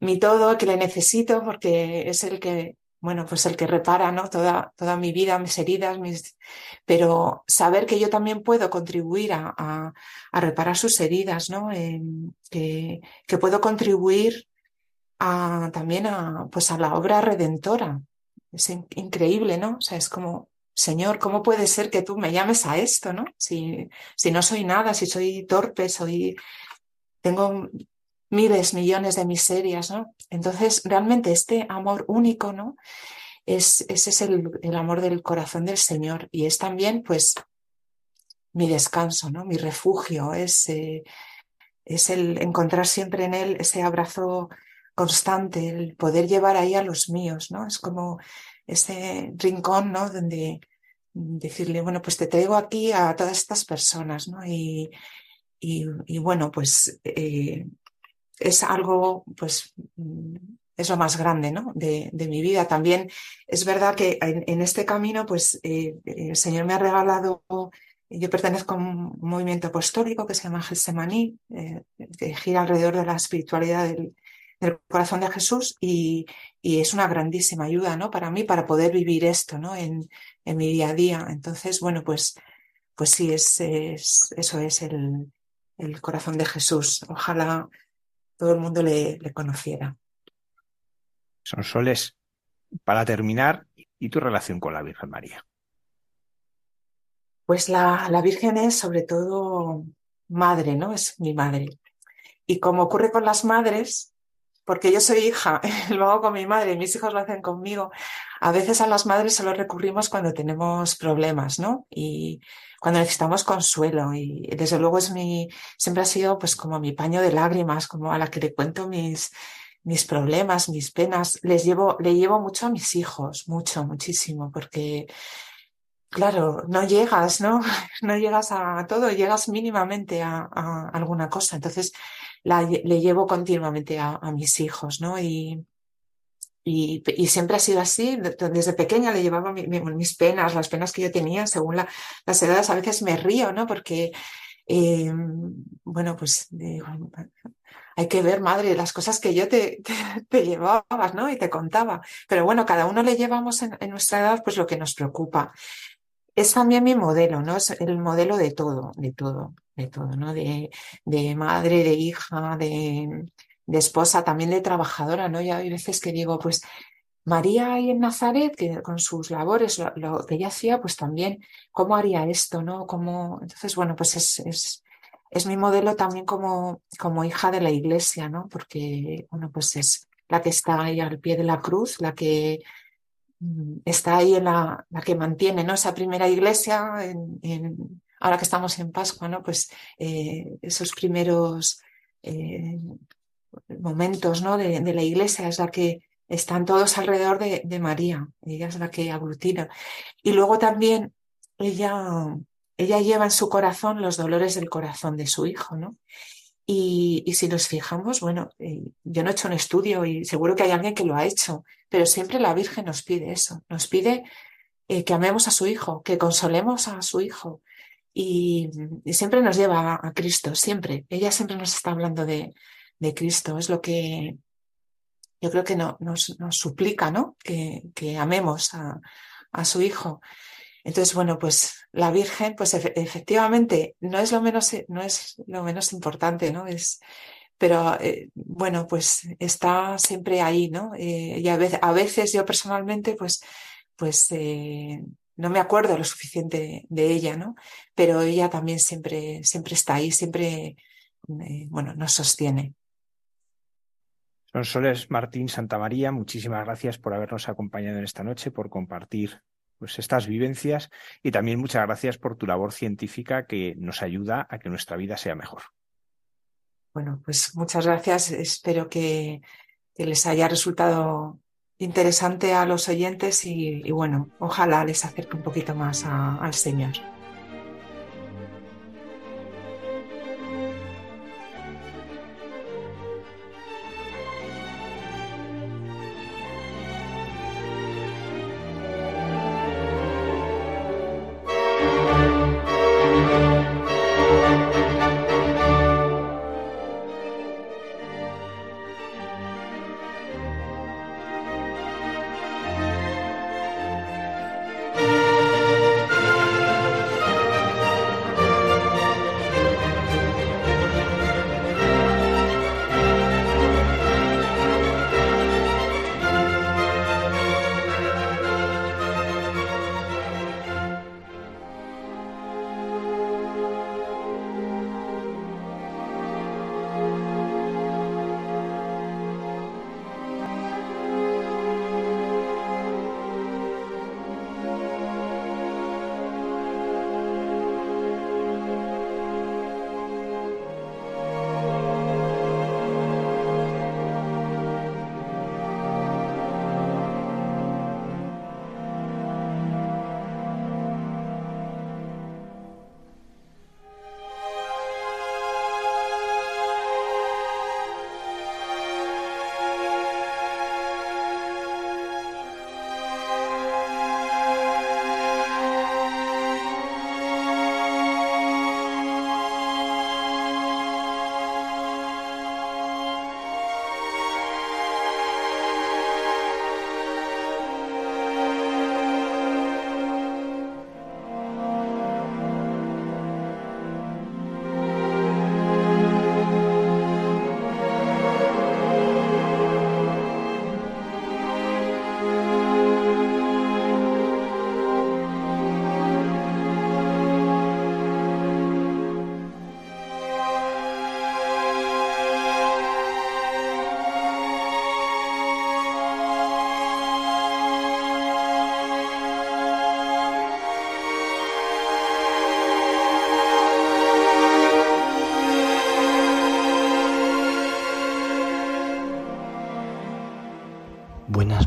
mi todo, que le necesito, porque es el que bueno, pues el que repara, ¿no? Toda, toda mi vida, mis heridas, mis... pero saber que yo también puedo contribuir a, a, reparar sus heridas, ¿no? que, que, puedo contribuir a, también a, pues a la obra redentora. Es increíble, ¿no? O sea, es como, Señor, ¿cómo puede ser que tú me llames a esto, ¿no? Si, si no soy nada, si soy torpe, soy, tengo miles, millones de miserias, ¿no? Entonces, realmente este amor único, ¿no? Es, ese es el, el, amor del corazón del Señor y es también, pues, mi descanso, ¿no? Mi refugio, es, eh, es el encontrar siempre en Él ese abrazo constante, el poder llevar ahí a los míos, ¿no? Es como ese rincón, ¿no? Donde decirle, bueno, pues te traigo aquí a todas estas personas, ¿no? Y, y, bueno, pues eh, es algo, pues, mm, es lo más grande, ¿no? De, mi vida. También es verdad que en, este camino, pues, eh, el Señor me ha regalado, yo pertenezco a un movimiento apostólico que se llama Getsemaní, eh, que gira alrededor de la espiritualidad del, del corazón de Jesús y, es una grandísima ayuda, ¿no? Para mí, para poder vivir esto, ¿no? En, mi día a día. Entonces, bueno, pues, pues sí, es, eso es el, corazón de Jesús. Ojalá todo el mundo le, le conociera. Son soles, para terminar, ¿y tu relación con la Virgen María? Pues la, la Virgen es sobre todo madre, ¿no? Es mi madre. Y como ocurre con las madres, porque yo soy hija, lo hago con mi madre mis hijos lo hacen conmigo, a veces a las madres solo recurrimos cuando tenemos problemas, ¿no? Y cuando necesitamos consuelo. Y desde luego es mi, siempre ha sido pues como mi paño de lágrimas, como a la que le cuento mis, mis problemas, mis penas. Les llevo, le llevo mucho a mis hijos, mucho, muchísimo, porque Claro, no llegas, ¿no? No llegas a todo, llegas mínimamente a, alguna cosa. Entonces, la, le llevo continuamente a, mis hijos, ¿no? Y, y, siempre ha sido así. Desde pequeña le llevaba mis penas, las penas que yo tenía, según las edades. A veces me río, ¿no? Porque, eh, bueno, pues hay que ver, madre, las cosas que yo te, llevabas, ¿no? Y te contaba. Pero bueno, cada uno le llevamos en, nuestra edad, pues lo que nos preocupa es también mi modelo, ¿no? Es el modelo de todo, de todo, de todo, ¿no? De madre, de hija, de, de, esposa, también de trabajadora, ¿no? Ya hay veces que digo, pues María ahí en Nazaret, que con sus labores, lo, que ella hacía, pues también, ¿cómo haría esto, no? ¿Cómo... Entonces, bueno, pues es, es, es mi modelo también como, como hija de la iglesia, ¿no? Porque, bueno, pues es la que está ahí al pie de la cruz, la que Mm, está ahí en la, la, que mantiene ¿no? esa primera iglesia, en, ahora que estamos en Pascua, ¿no? pues eh, esos primeros eh, momentos ¿no? de, la iglesia es la que están todos alrededor de, de, María, ella es la que aglutina. Y luego también ella, ella lleva en su corazón los dolores del corazón de su hijo, ¿no? Y, y si nos fijamos, bueno, eh, yo no he hecho un estudio y seguro que hay alguien que lo ha hecho, pero siempre la Virgen nos pide eso, nos pide eh, que amemos a su Hijo, que consolemos a su Hijo. Y, siempre nos lleva a, Cristo, siempre. Ella siempre nos está hablando de, de Cristo. Es lo que yo creo que no, nos, suplica, ¿no? Que, amemos a, su Hijo. Entonces, bueno, pues la Virgen, pues efectivamente, no es lo menos, no es lo menos importante, ¿no? Es, pero eh, bueno, pues está siempre ahí, ¿no? Eh, y a veces, a veces, yo personalmente, pues, pues eh, no me acuerdo lo suficiente de ella, ¿no? Pero ella también siempre, siempre está ahí, siempre, bueno, nos sostiene. Soles Martín Santa María, muchísimas gracias por habernos acompañado en esta noche, por compartir pues, estas vivencias y también muchas gracias por tu labor científica que nos ayuda a que nuestra vida sea mejor. Bueno, pues muchas gracias. Espero que, les haya resultado interesante a los oyentes y, bueno, ojalá les acerque un poquito más al Señor.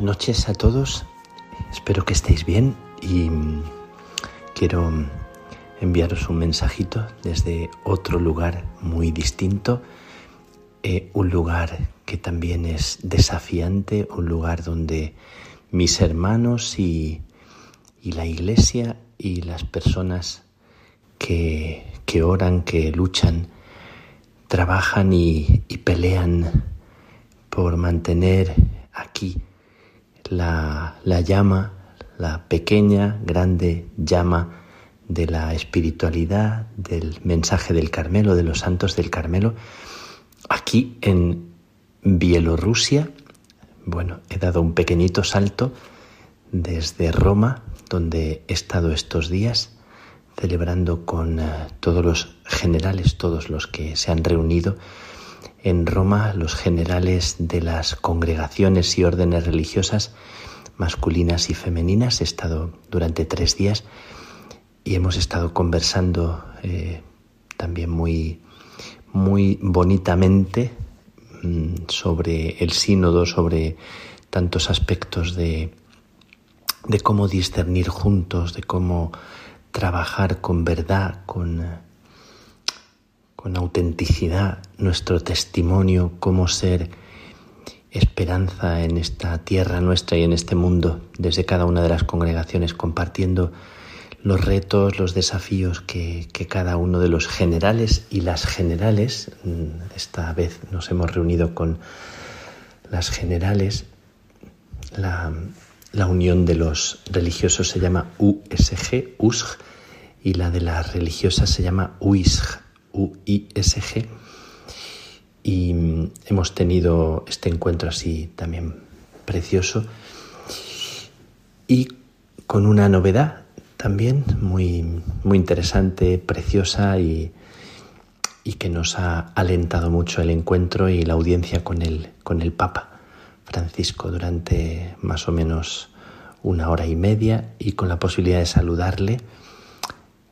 Noches a todos, espero que estéis bien y quiero enviaros un mensajito desde otro lugar muy distinto, eh, un lugar que también es desafiante, un lugar donde mis hermanos y, la iglesia y las personas que, oran, que luchan, trabajan y pelean por mantener aquí la, llama, la pequeña, grande llama de la espiritualidad, del mensaje del Carmelo, de los santos del Carmelo, aquí en Bielorrusia. Bueno, he dado un pequeñito salto desde Roma, donde he estado estos días celebrando con eh, todos los generales, todos los que se han reunido en Roma los generales de las congregaciones y órdenes religiosas masculinas y femeninas. He estado durante tres días y hemos estado conversando eh, también muy, muy bonitamente mm, sobre el sínodo, sobre tantos aspectos de, de cómo discernir juntos, de cómo trabajar con verdad, con con autenticidad nuestro testimonio, cómo ser esperanza en esta tierra nuestra y en este mundo desde cada una de las congregaciones, compartiendo los retos, los desafíos que, cada uno de los generales y las generales, mm, esta vez nos hemos reunido con las generales, la, la unión de los religiosos se llama USG, USG, y la de las religiosas se llama UISG, UISG. Y mm, hemos tenido este encuentro así también precioso. Y con una novedad también muy, muy interesante, preciosa y, y, que nos ha alentado mucho el encuentro y la audiencia con el, con el Papa Francisco durante más o menos una hora y media y con la posibilidad de saludarle.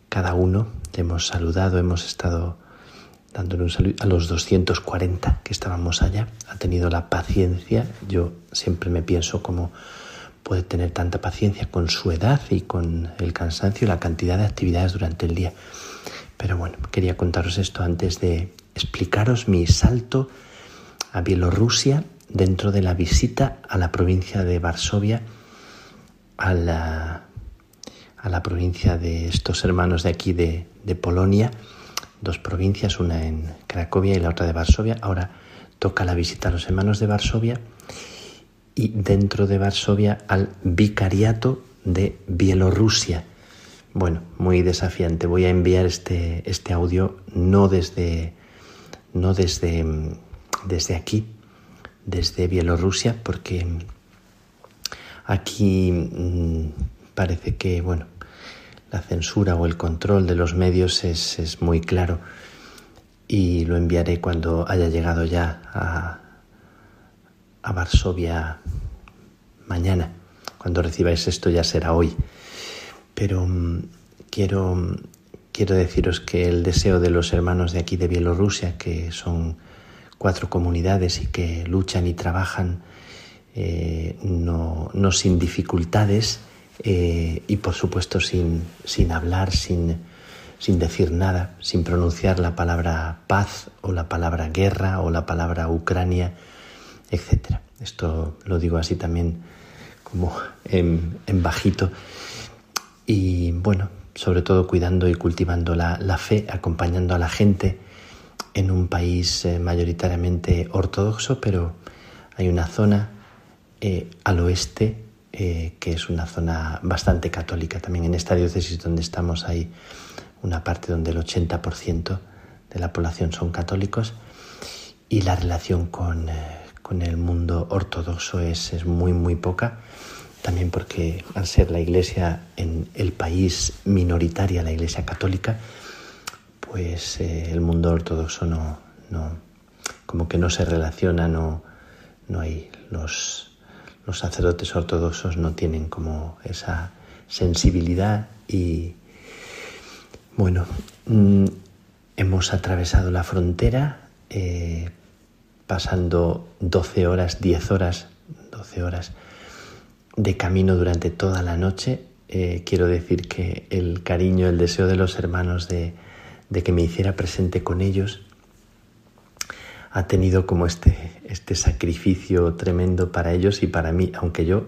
Cada uno hemos saludado, hemos estado dándole un saludo a los 240 que estábamos allá. Ha tenido la paciencia. Yo siempre me pienso cómo puede tener tanta paciencia con su edad y con el cansancio y la cantidad de actividades durante el día. Pero bueno, quería contaros esto antes de explicaros mi salto a Bielorrusia dentro de la visita a la provincia de Varsovia, a la, a la provincia de estos hermanos de aquí de, de Polonia, dos provincias, una en Cracovia y la otra de Varsovia. Ahora toca la visita a los hermanos de Varsovia y dentro de Varsovia al vicariato de Bielorrusia. Bueno, muy desafiante. Voy a enviar este, este audio no desde, no desde, desde aquí, desde Bielorrusia, porque aquí mm, parece que, bueno, la censura o el control de los medios es, muy claro y lo enviaré cuando haya llegado ya a, a Varsovia mañana. Cuando recibáis esto ya será hoy. Pero mm, quiero, quiero deciros que el deseo de los hermanos de aquí de Bielorrusia, que son cuatro comunidades y que luchan y trabajan eh, no, no sin dificultades, eh, y por supuesto sin, sin hablar, sin, sin decir nada, sin pronunciar la palabra paz o la palabra guerra o la palabra Ucrania, etc. Esto lo digo así también como en, bajito. Y bueno, sobre todo cuidando y cultivando la, fe, acompañando a la gente en un país eh, mayoritariamente ortodoxo, pero hay una zona eh, al oeste eh, que es una zona bastante católica. También en esta diócesis donde estamos hay una parte donde el 80% de la población son católicos y la relación con, eh, con el mundo ortodoxo es, es, muy, muy poca. También porque al ser la iglesia en el país minoritaria, la iglesia católica, pues eh, el mundo ortodoxo no, no, como que no se relaciona, no, no hay los los sacerdotes ortodoxos no tienen como esa sensibilidad y bueno, mm, hemos atravesado la frontera eh, pasando 12 horas, 10 horas, 12 horas de camino durante toda la noche. Eh, quiero decir que el cariño, el deseo de los hermanos de, de que me hiciera presente con ellos ha tenido como este, este sacrificio tremendo para ellos y para mí, aunque yo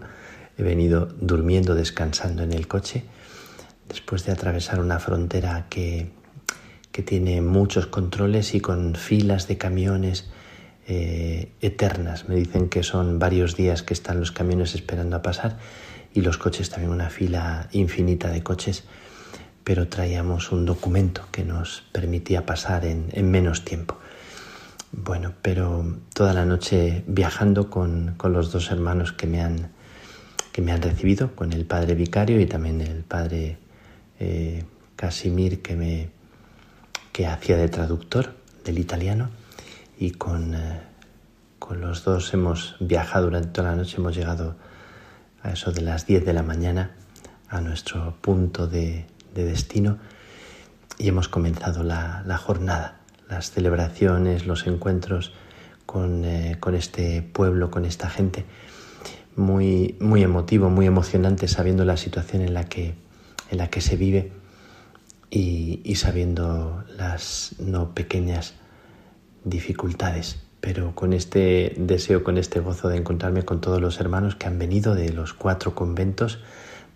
he venido durmiendo, descansando en el coche, después de atravesar una frontera que, que tiene muchos controles y con filas de camiones eh, eternas. Me dicen que son varios días que están los camiones esperando a pasar y los coches también una fila infinita de coches, pero traíamos un documento que nos permitía pasar en, en menos tiempo. Bueno, pero toda la noche viajando con, los dos hermanos que me, han, que me han recibido, con el padre vicario y también el padre eh, Casimir que, me, que hacía de traductor del italiano. Y con, eh, con los dos hemos viajado durante toda la noche, hemos llegado a eso de las 10 de la mañana a nuestro punto de, destino y hemos comenzado la jornada las celebraciones, los encuentros eh, con, este pueblo, con esta gente, muy, muy emotivo, muy emocionante, sabiendo la situación en la que, en la que se vive y, sabiendo las no pequeñas dificultades, pero con este deseo, con este gozo de encontrarme con todos los hermanos que han venido de los cuatro conventos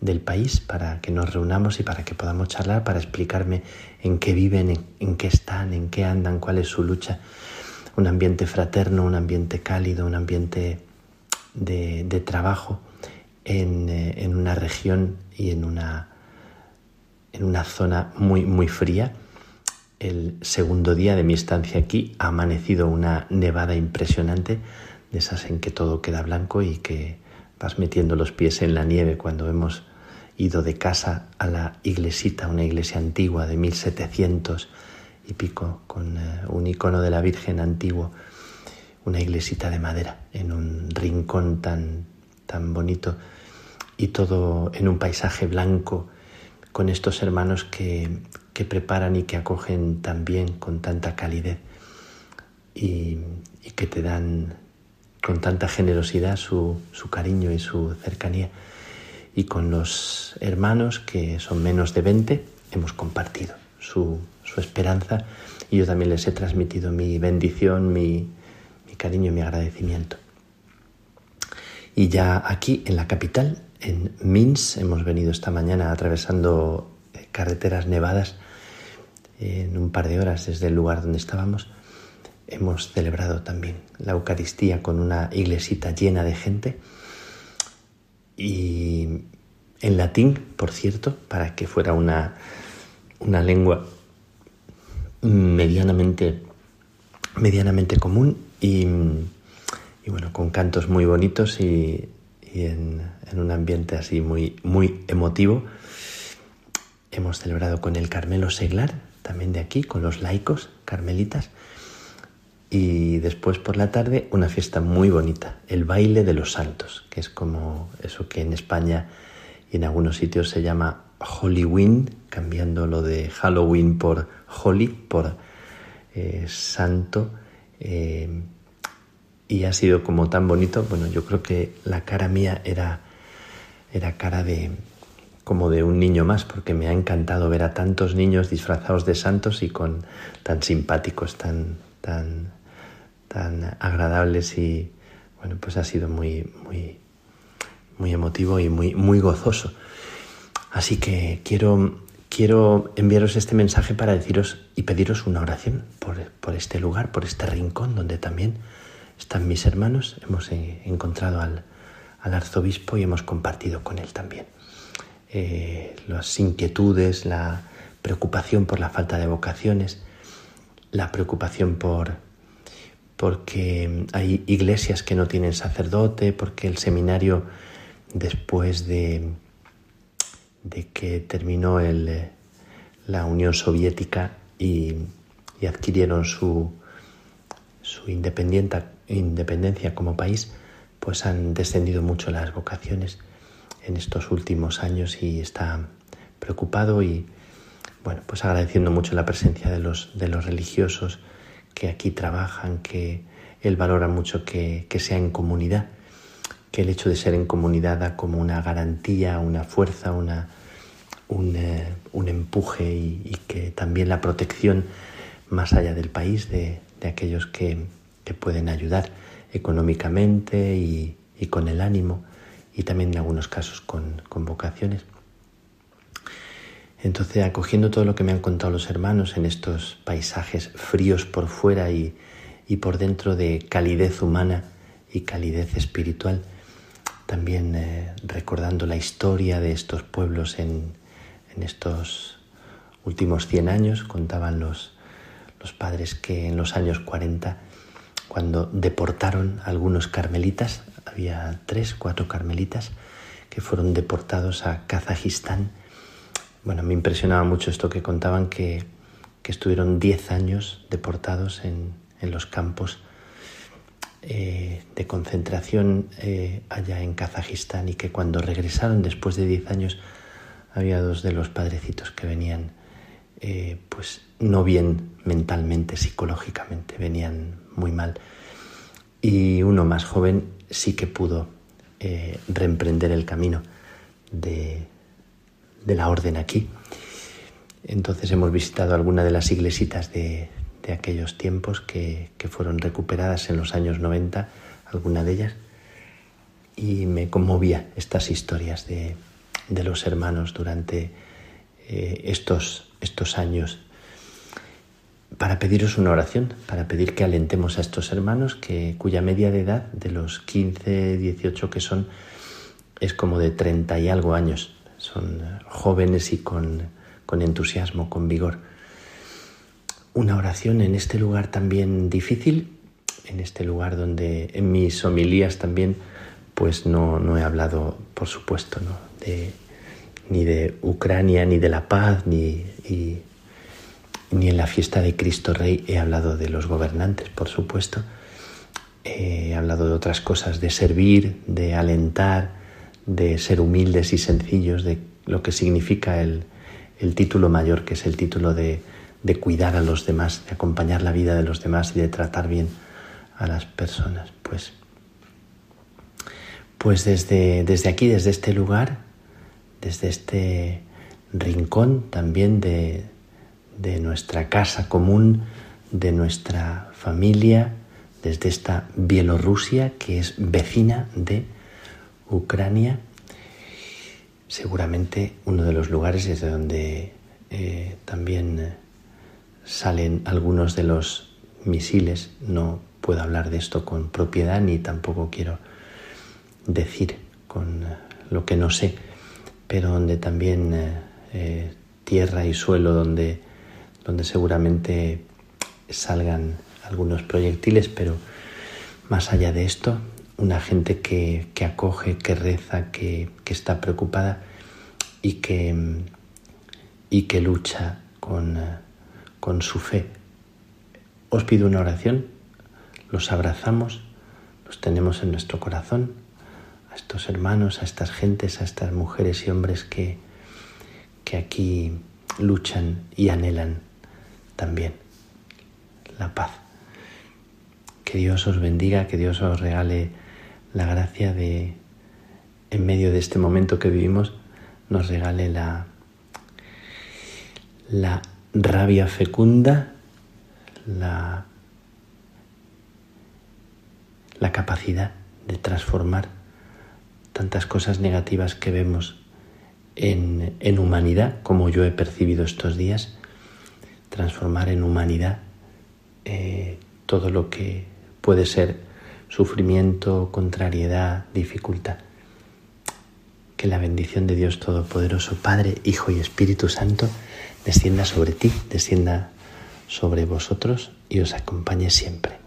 del país para que nos reunamos y para que podamos charlar, para explicarme en qué viven, en, qué están, en qué andan, cuál es su lucha. Un ambiente fraterno, un ambiente cálido, un ambiente de, trabajo en, eh, en, una región y en una, en una zona muy, muy fría. El segundo día de mi estancia aquí ha amanecido una nevada impresionante, de esas en que todo queda blanco y que vas metiendo los pies en la nieve cuando hemos ido de casa a la iglesita, una iglesia antigua de 1700 y pico, con eh, un icono de la Virgen antiguo, una iglesita de madera en un rincón tan, tan bonito y todo en un paisaje blanco con estos hermanos que, que preparan y que acogen también con tanta calidez y, y que te dan con tanta generosidad su, su cariño y su cercanía. Y con los hermanos, que son menos de 20, hemos compartido su, su esperanza. Y yo también les he transmitido mi bendición, mi, mi cariño y mi agradecimiento. Y ya aquí en la capital, en Minsk, hemos venido esta mañana atravesando eh, carreteras nevadas en un par de horas desde el lugar donde estábamos. Hemos celebrado también la Eucaristía con una iglesita llena de gente y en latín, por cierto, para que fuera una, una lengua medianamente, medianamente común y, bueno, con cantos muy bonitos y, en, en, un ambiente así muy, muy emotivo. Hemos celebrado con el Carmelo Seglar, también de aquí, con los laicos carmelitas y después por la tarde una fiesta muy bonita, el baile de los santos, que es como eso que en España y en algunos sitios se llama Halloween, cambiando lo de Halloween por Holy, por eh, santo. Eh, y ha sido como tan bonito, bueno, yo creo que la cara mía era, era cara de como de un niño más, porque me ha encantado ver a tantos niños disfrazados de santos y con tan simpáticos, tan, tan tan agradables y bueno, pues ha sido muy, muy, muy emotivo y muy, muy gozoso. Así que quiero, quiero enviaros este mensaje para deciros y pediros una oración por, este lugar, por este rincón donde también están mis hermanos. Hemos encontrado al, arzobispo y hemos compartido con él también eh, las inquietudes, la preocupación por la falta de vocaciones, la preocupación por, porque hay iglesias que no tienen sacerdote, porque el seminario después de, de que terminó el, la Unión Soviética y, adquirieron su, su independencia como país, pues han descendido mucho las vocaciones en estos últimos años y está preocupado y bueno, pues agradeciendo mucho la presencia de los, de los religiosos, que aquí trabajan, que él valora mucho que, sea en comunidad que el hecho de ser en comunidad da como una garantía, una fuerza, una, un, eh, empuje y, que también la protección más allá del país de, aquellos que, pueden ayudar económicamente y, con el ánimo y también en algunos casos con, con vocaciones. Entonces, acogiendo todo lo que me han contado los hermanos en estos paisajes fríos por fuera y, por dentro de calidez humana y calidez espiritual, también eh, recordando la historia de estos pueblos en, estos últimos 100 años, contaban los, padres que en los años 40, cuando deportaron algunos carmelitas, había tres, cuatro carmelitas que fueron deportados a Kazajistán, bueno, me impresionaba mucho esto que contaban que, estuvieron 10 años deportados en, los campos eh, de concentración eh, allá en Kazajistán y que cuando regresaron después de 10 años había dos de los padrecitos que venían eh, pues no bien mentalmente, psicológicamente, venían muy mal. Y uno más joven sí que pudo reemprender el camino de, de la orden aquí. Entonces hemos visitado alguna de las iglesitas de, aquellos tiempos que, fueron recuperadas en los años 90, alguna de ellas, y me conmovía estas historias de, los hermanos durante eh, estos, estos años para pediros una oración, para pedir que alentemos a estos hermanos que, cuya media de edad, de los 15, 18 que son, es como de 30 y algo años son jóvenes y con, entusiasmo, con vigor. Una oración en este lugar también difícil, en este lugar donde en mis homilías también pues no, he hablado, por supuesto, de, ni de Ucrania, ni de la paz, ni, ni en la fiesta de Cristo Rey he hablado de los gobernantes, por supuesto. He hablado de otras cosas, de servir, de alentar, de ser humildes y sencillos, de lo que significa el, título mayor, que es el título de, cuidar a los demás, de acompañar la vida de los demás y de tratar bien a las personas. Pues, pues desde, desde aquí, desde este lugar, desde este rincón también de, de nuestra casa común, de nuestra familia, desde esta Bielorrusia que es vecina de Ucrania, seguramente uno de los lugares desde donde eh, también eh, salen algunos de los misiles. No puedo hablar de esto con propiedad ni tampoco quiero decir con eh, lo que no sé, pero donde también tierra y suelo donde, donde seguramente salgan algunos proyectiles, pero más allá de esto, una gente que, acoge, que reza, que, está preocupada y que, y que lucha con, con su fe. Os pido una oración, los abrazamos, los tenemos en nuestro corazón, a estos hermanos, a estas gentes, a estas mujeres y hombres que, que aquí luchan y anhelan también la paz. Que Dios os bendiga, que Dios os regale la gracia de, en medio de este momento que vivimos, nos regale la, la rabia fecunda, la, la capacidad de transformar tantas cosas negativas que vemos en, en, humanidad, como yo he percibido estos días, transformar en humanidad eh, todo lo que puede ser sufrimiento, contrariedad, dificultad. Que la bendición de Dios Todopoderoso, Padre, Hijo y Espíritu Santo, descienda sobre ti, descienda sobre vosotros y os acompañe siempre.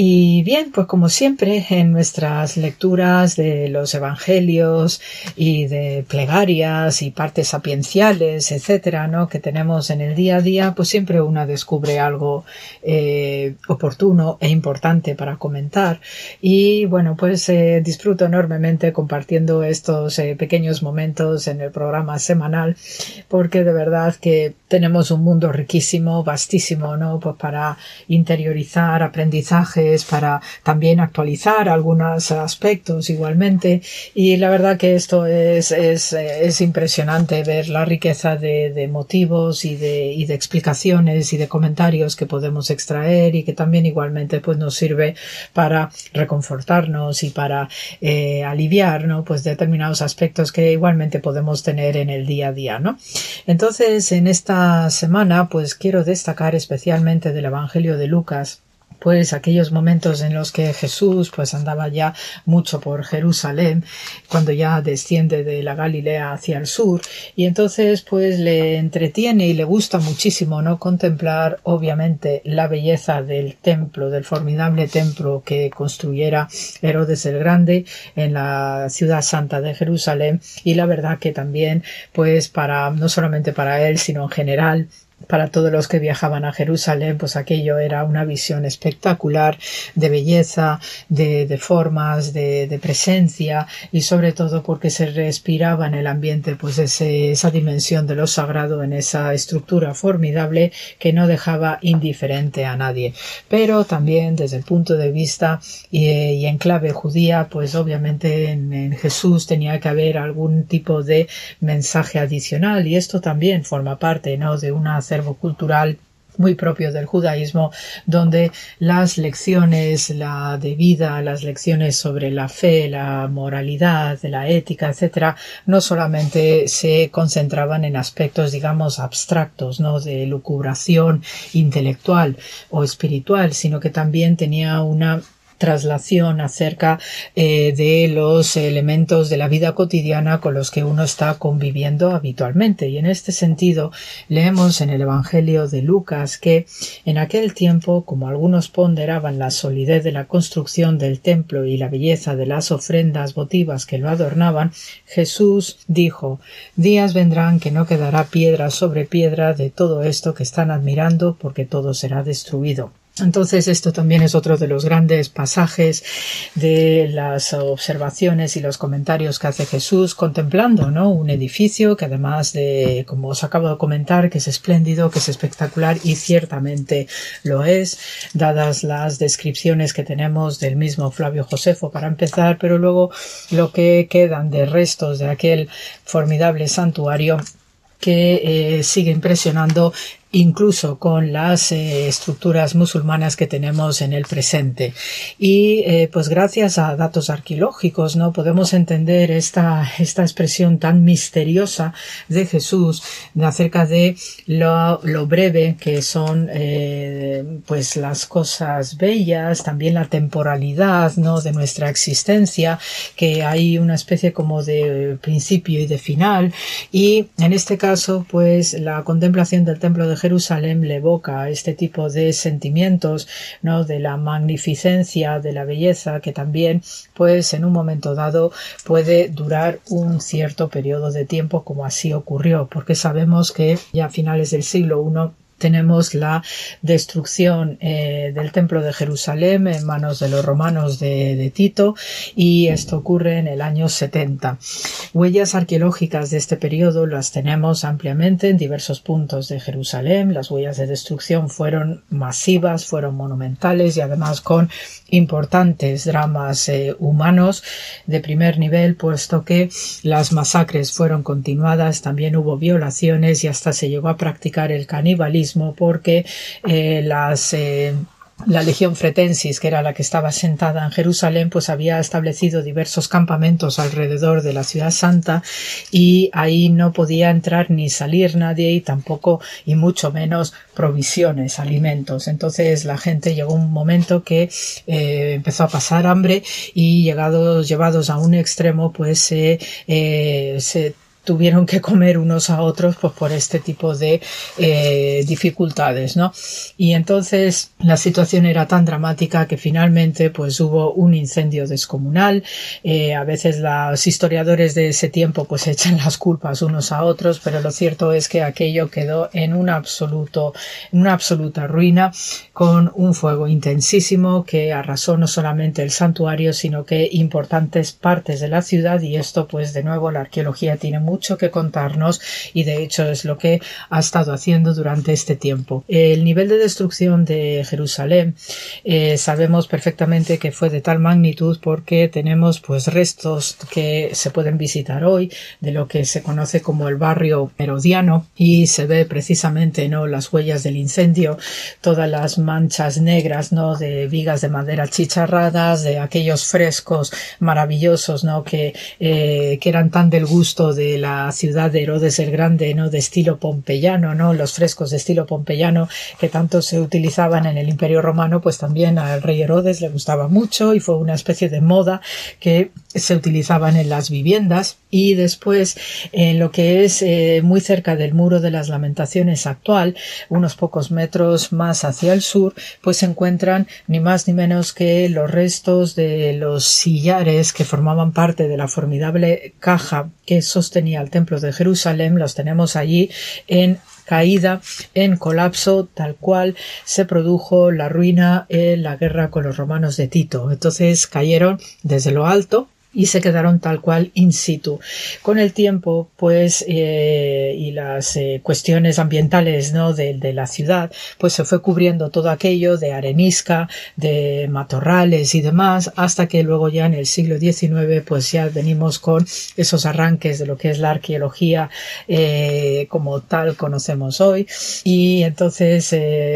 Y bien, pues como siempre en nuestras lecturas de los evangelios y de plegarias y partes sapienciales, etcétera, ¿no? que tenemos en el día a día, pues siempre una descubre algo eh, oportuno e importante para comentar. Y bueno, pues eh, disfruto enormemente compartiendo estos eh, pequeños momentos en el programa semanal, porque de verdad que tenemos un mundo riquísimo, vastísimo, ¿no? Pues para interiorizar aprendizaje para también actualizar algunos aspectos igualmente. Y la verdad que esto es, es, es impresionante ver la riqueza de, de motivos y de, y de explicaciones y de comentarios que podemos extraer y que también igualmente pues nos sirve para reconfortarnos y para eh, aliviar ¿no? pues determinados aspectos que igualmente podemos tener en el día a día ¿no? entonces en esta semana pues quiero destacar especialmente del Evangelio de Lucas pues aquellos momentos en los que Jesús pues andaba ya mucho por Jerusalén cuando ya desciende de la Galilea hacia el sur y entonces pues le entretiene y le gusta muchísimo no contemplar obviamente la belleza del templo del formidable templo que construyera Herodes el Grande en la ciudad santa de Jerusalén y la verdad que también pues para no solamente para él sino en general para todos los que viajaban a Jerusalén, pues aquello era una visión espectacular de belleza, de, formas, de, presencia y sobre todo porque se respiraba en el ambiente pues esa dimensión de lo sagrado en esa estructura formidable que no dejaba indiferente a nadie. Pero también desde el punto de vista y, en clave judía, pues obviamente en, en Jesús tenía que haber algún tipo de mensaje adicional y esto también forma parte ¿no? de una cultural muy propio del judaísmo, donde las lecciones la de vida, las lecciones sobre la fe, la moralidad, la ética, etcétera, no solamente se concentraban en aspectos, digamos, abstractos, ¿no? de lucubración intelectual o espiritual, sino que también tenía una traslación acerca eh, de los elementos de la vida cotidiana con los que uno está conviviendo habitualmente. Y en este sentido, leemos en el Evangelio de Lucas que en aquel tiempo, como algunos ponderaban la solidez de la construcción del templo y la belleza de las ofrendas votivas que lo adornaban, Jesús dijo Días vendrán que no quedará piedra sobre piedra de todo esto que están admirando, porque todo será destruido. Entonces, esto también es otro de los grandes pasajes de las observaciones y los comentarios que hace Jesús contemplando, ¿no? Un edificio que además de, como os acabo de comentar, que es espléndido, que es espectacular y ciertamente lo es, dadas las descripciones que tenemos del mismo Flavio Josefo para empezar, pero luego lo que quedan de restos de aquel formidable santuario que eh, sigue impresionando incluso con las eh, estructuras musulmanas que tenemos en el presente. Y eh, pues gracias a datos arqueológicos no podemos entender esta, esta expresión tan misteriosa de Jesús acerca de lo, lo breve que son eh, pues las cosas bellas, también la temporalidad ¿no? de nuestra existencia, que hay una especie como de principio y de final. Y en este caso pues la contemplación del templo de Jerusalén le evoca este tipo de sentimientos, ¿no? De la magnificencia, de la belleza, que también, pues, en un momento dado puede durar un cierto periodo de tiempo, como así ocurrió, porque sabemos que ya a finales del siglo I tenemos la destrucción eh, del templo de Jerusalén en manos de los romanos de, Tito y esto ocurre en el año 70. Huellas arqueológicas de este periodo las tenemos ampliamente en diversos puntos de Jerusalén. Las huellas de destrucción fueron masivas, fueron monumentales y además con importantes dramas eh, humanos de primer nivel, puesto que las masacres fueron continuadas, también hubo violaciones y hasta se llegó a practicar el canibalismo porque eh, las eh, la Legión Fretensis, que era la que estaba sentada en Jerusalén, pues había establecido diversos campamentos alrededor de la ciudad santa y ahí no podía entrar ni salir nadie y tampoco y mucho menos provisiones, alimentos. Entonces la gente llegó un momento que eh, empezó a pasar hambre y llegados, llevados a un extremo pues se tuvieron que comer unos a otros pues por este tipo de eh, dificultades no y entonces la situación era tan dramática que finalmente pues hubo un incendio descomunal. Eh, a veces los historiadores de ese tiempo pues echan las culpas unos a otros pero lo cierto es que aquello quedó en un absoluto en una absoluta ruina con un fuego intensísimo que arrasó no solamente el santuario sino que importantes partes de la ciudad y esto pues de nuevo la arqueología tiene mucho mucho que contarnos y de hecho es lo que ha estado haciendo durante este tiempo. El nivel de destrucción de Jerusalén eh, sabemos perfectamente que fue de tal magnitud porque tenemos pues restos que se pueden visitar hoy de lo que se conoce como el barrio herodiano y se ve precisamente no las huellas del incendio, todas las manchas negras no de vigas de madera chicharradas, de aquellos frescos maravillosos no que, eh, que eran tan del gusto de la ciudad de Herodes el Grande, ¿no? De estilo pompeyano, ¿no? Los frescos de estilo pompeyano que tanto se utilizaban en el Imperio Romano, pues también al rey Herodes le gustaba mucho y fue una especie de moda que se utilizaban en las viviendas y después en lo que es eh, muy cerca del muro de las lamentaciones actual, unos pocos metros más hacia el sur, pues se encuentran ni más ni menos que los restos de los sillares que formaban parte de la formidable caja que sostenía el templo de Jerusalén, los tenemos allí en caída en colapso tal cual se produjo la ruina en la guerra con los romanos de Tito. Entonces cayeron desde lo alto y se quedaron tal cual in situ. Con el tiempo, pues, eh, y las eh, cuestiones ambientales ¿no? de, la ciudad, pues se fue cubriendo todo aquello de arenisca, de matorrales y demás, hasta que luego ya en el siglo XIX, pues ya venimos con esos arranques de lo que es la arqueología eh, como tal conocemos hoy. Y entonces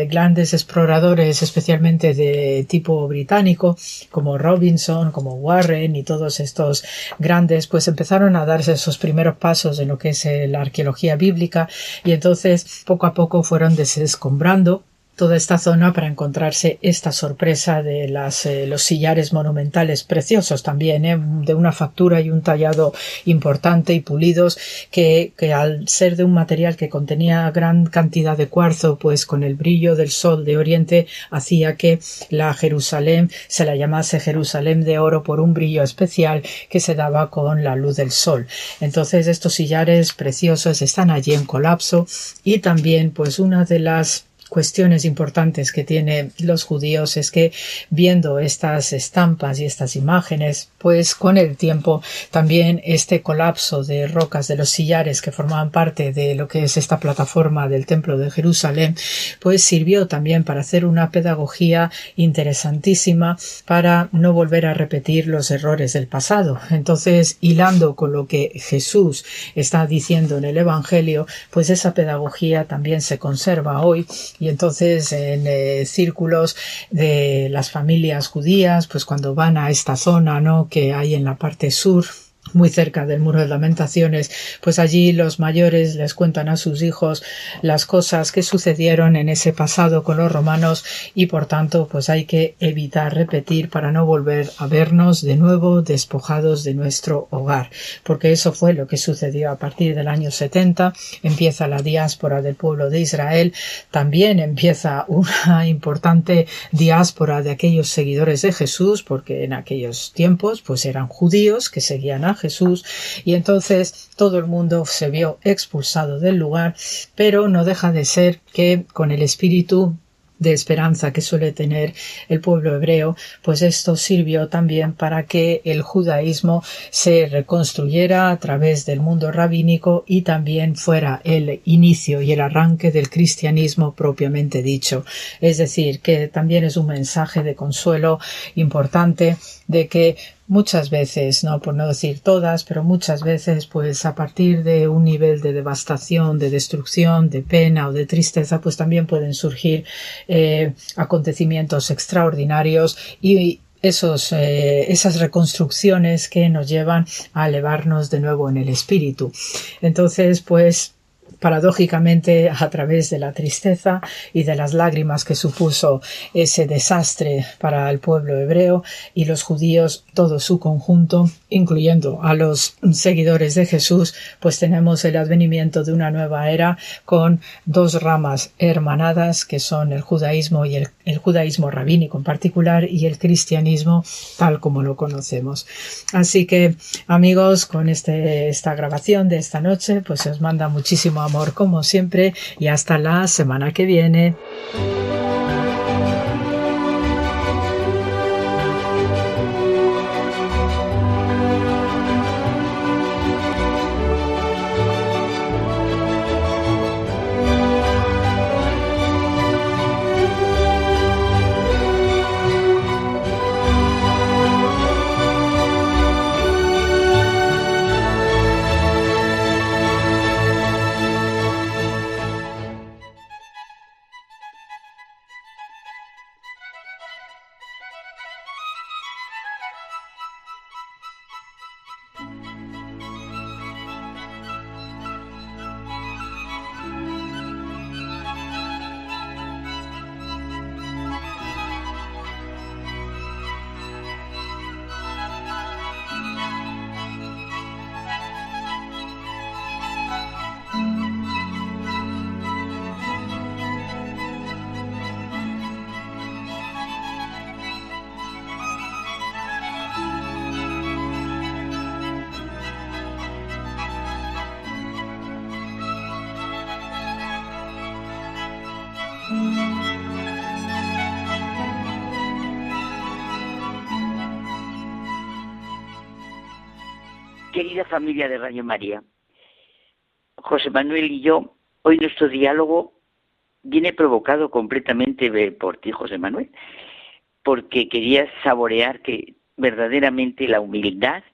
grandes exploradores, especialmente de tipo británico, como Robinson, como Warren y todos estos grandes, pues empezaron a darse esos primeros pasos en lo que es la arqueología bíblica y entonces poco a poco fueron desescombrando toda esta zona para encontrarse esta sorpresa de las, eh, los sillares monumentales preciosos también, eh, de una factura y un tallado importante y pulidos que, que, al ser de un material que contenía gran cantidad de cuarzo, pues con el brillo del sol de Oriente hacía que la Jerusalén se la llamase Jerusalén de oro por un brillo especial que se daba con la luz del sol. Entonces estos sillares preciosos están allí en colapso y también pues una de las cuestiones importantes que tienen los judíos es que viendo estas estampas y estas imágenes, pues con el tiempo también este colapso de rocas de los sillares que formaban parte de lo que es esta plataforma del templo de Jerusalén, pues sirvió también para hacer una pedagogía interesantísima para no volver a repetir los errores del pasado. Entonces, hilando con lo que Jesús está diciendo en el Evangelio, pues esa pedagogía también se conserva hoy y entonces en eh, círculos de las familias judías, pues cuando van a esta zona, ¿no? que hay en la parte sur muy cerca del muro de lamentaciones, pues allí los mayores les cuentan a sus hijos las cosas que sucedieron en ese pasado con los romanos y por tanto pues hay que evitar repetir para no volver a vernos de nuevo despojados de nuestro hogar, porque eso fue lo que sucedió a partir del año 70, empieza la diáspora del pueblo de Israel, también empieza una importante diáspora de aquellos seguidores de Jesús, porque en aquellos tiempos pues eran judíos que seguían a Jesús y entonces todo el mundo se vio expulsado del lugar, pero no deja de ser que con el espíritu de esperanza que suele tener el pueblo hebreo, pues esto sirvió también para que el judaísmo se reconstruyera a través del mundo rabínico y también fuera el inicio y el arranque del cristianismo propiamente dicho. Es decir, que también es un mensaje de consuelo importante de que muchas veces, no por no decir todas, pero muchas veces, pues a partir de un nivel de devastación, de destrucción, de pena o de tristeza, pues también pueden surgir eh, acontecimientos extraordinarios y esos, eh, esas reconstrucciones que nos llevan a elevarnos de nuevo en el espíritu. Entonces, pues paradójicamente a través de la tristeza y de las lágrimas que supuso ese desastre para el pueblo hebreo y los judíos, todo su conjunto, incluyendo a los seguidores de Jesús, pues tenemos el advenimiento de una nueva era con dos ramas hermanadas que son el judaísmo y el, judaísmo rabínico en particular y el cristianismo tal como lo conocemos. Así que amigos, con este, esta grabación de esta noche, pues os manda muchísimo amor como siempre y hasta la semana que viene. De Radio María, José Manuel y yo, hoy nuestro diálogo viene provocado completamente por ti, José Manuel, porque querías saborear que verdaderamente la humildad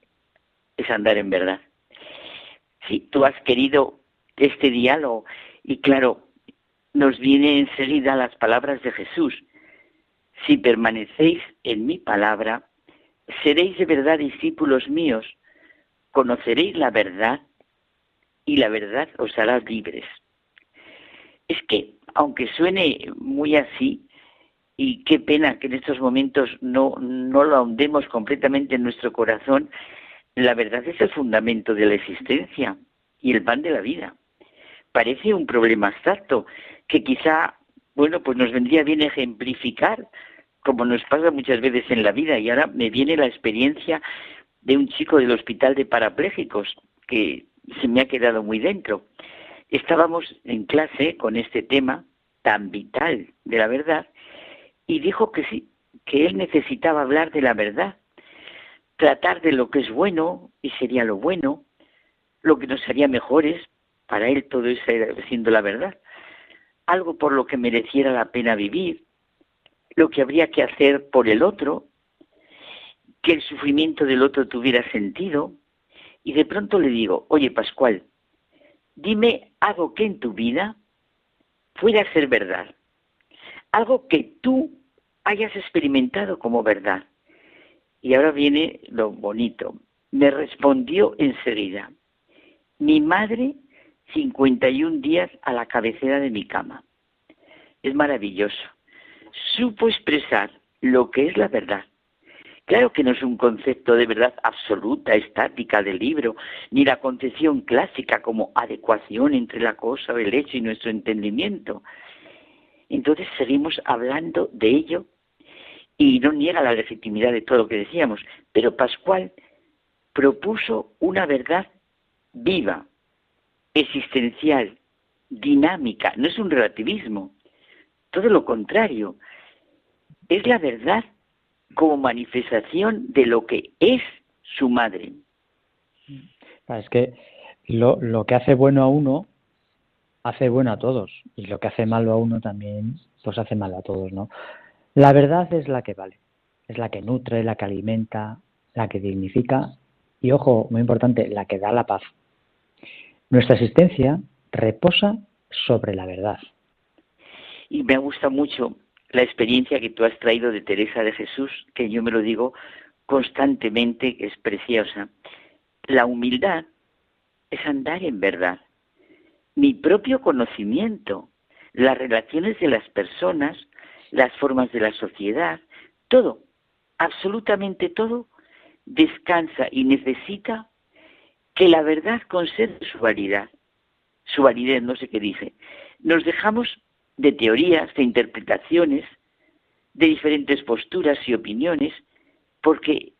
es andar en verdad. Si tú has querido este diálogo y claro, nos viene enseguida las palabras de Jesús. Si permanecéis en mi palabra, seréis de verdad discípulos míos, conoceréis la verdad y la verdad os hará libres. Es que, aunque suene muy así, y qué pena que en estos momentos no, no lo ahondemos completamente en nuestro corazón, la verdad es el fundamento de la existencia y el pan de la vida. Parece un problema abstracto, que quizá, bueno, pues nos vendría bien ejemplificar, como nos pasa muchas veces en la vida. Y ahora me viene la experiencia de un chico del hospital de parapléjicos que se me ha quedado muy dentro. Estábamos en clase con este tema tan vital de la verdad y dijo que sí, que él necesitaba hablar de la verdad, tratar de lo que es bueno y sería lo bueno, lo que nos haría mejores, para él todo eso siendo la verdad algo por lo que mereciera la pena vivir, lo que habría que hacer por el otro, que el sufrimiento del otro tuviera sentido, y de pronto le digo, oye Pascual, dime algo que en tu vida fuera a ser verdad, algo que tú hayas experimentado como verdad. Y ahora viene lo bonito. Me respondió enseguida, mi madre 51 días a la cabecera de mi cama. Es maravilloso. Supo expresar lo que es la verdad. Claro que no es un concepto de verdad absoluta, estática del libro, ni la concepción clásica como adecuación entre la cosa, el hecho y nuestro entendimiento. Entonces seguimos hablando de ello y no niega la legitimidad de todo lo que decíamos, pero Pascual propuso una verdad viva, existencial, dinámica, no es un relativismo, todo lo contrario, es la verdad como manifestación de lo que es su madre. Es que lo, lo que hace bueno a uno hace bueno a todos y lo que hace malo a uno también pues hace mal a todos, ¿no? La verdad es la que vale, es la que nutre, la que alimenta, la que dignifica y ojo, muy importante, la que da la paz. Nuestra existencia reposa sobre la verdad. Y me gusta mucho la experiencia que tú has traído de Teresa de Jesús, que yo me lo digo constantemente, es preciosa. La humildad es andar en verdad. mi propio conocimiento, las relaciones de las personas, las formas de la sociedad, todo, absolutamente todo, descansa y necesita que la verdad conserve su validez. Su validez, no sé qué dice. Nos dejamos de teorías, de interpretaciones, de diferentes posturas y opiniones, porque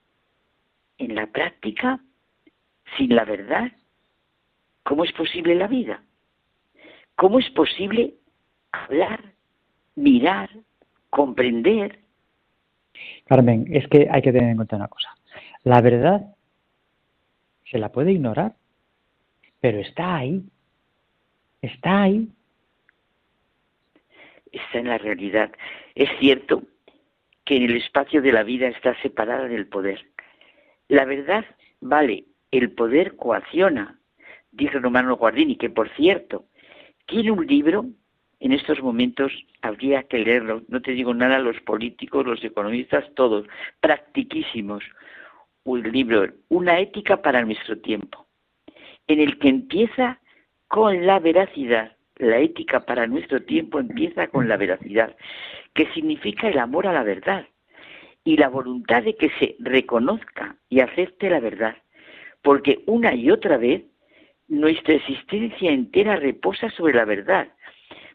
en la práctica, sin la verdad, ¿cómo es posible la vida? ¿Cómo es posible hablar, mirar, comprender? Carmen, es que hay que tener en cuenta una cosa. La verdad se la puede ignorar, pero está ahí. Está ahí. Está en la realidad. Es cierto que en el espacio de la vida está separada del poder. La verdad vale, el poder coacciona, dice Romano Guardini, que por cierto, tiene un libro, en estos momentos habría que leerlo, no te digo nada, los políticos, los economistas, todos, practiquísimos, un libro, Una ética para nuestro tiempo, en el que empieza con la veracidad. La ética para nuestro tiempo empieza con la veracidad, que significa el amor a la verdad y la voluntad de que se reconozca y acepte la verdad, porque una y otra vez nuestra existencia entera reposa sobre la verdad.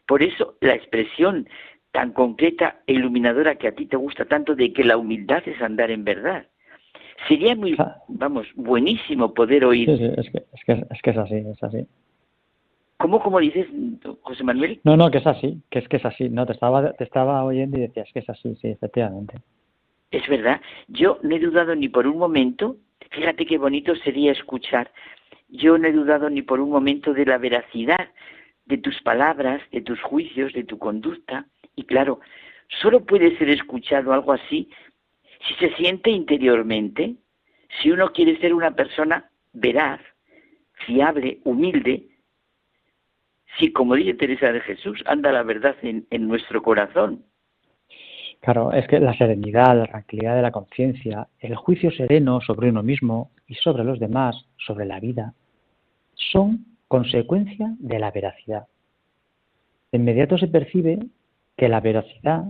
Por eso la expresión tan concreta e iluminadora que a ti te gusta tanto de que la humildad es andar en verdad. Sería muy, ah. vamos, buenísimo poder oír. Sí, sí, es que, es que, es que es así, es así. ¿Cómo, cómo dices, José Manuel? No, no, que es así, que es que es así. No, te estaba, te estaba oyendo y decías que es así, sí, efectivamente. Es verdad. Yo no he dudado ni por un momento. Fíjate qué bonito sería escuchar yo no he dudado ni por un momento de la veracidad de tus palabras, de tus juicios, de tu conducta. Y claro, solo puede ser escuchado algo así si se siente interiormente, si uno quiere ser una persona veraz, fiable, humilde, si, como dice Teresa de Jesús, anda la verdad en, en nuestro corazón. Claro, es que la serenidad, la tranquilidad de la conciencia, el juicio sereno sobre uno mismo y sobre los demás, sobre la vida, son consecuencia de la veracidad. De inmediato se percibe que la veracidad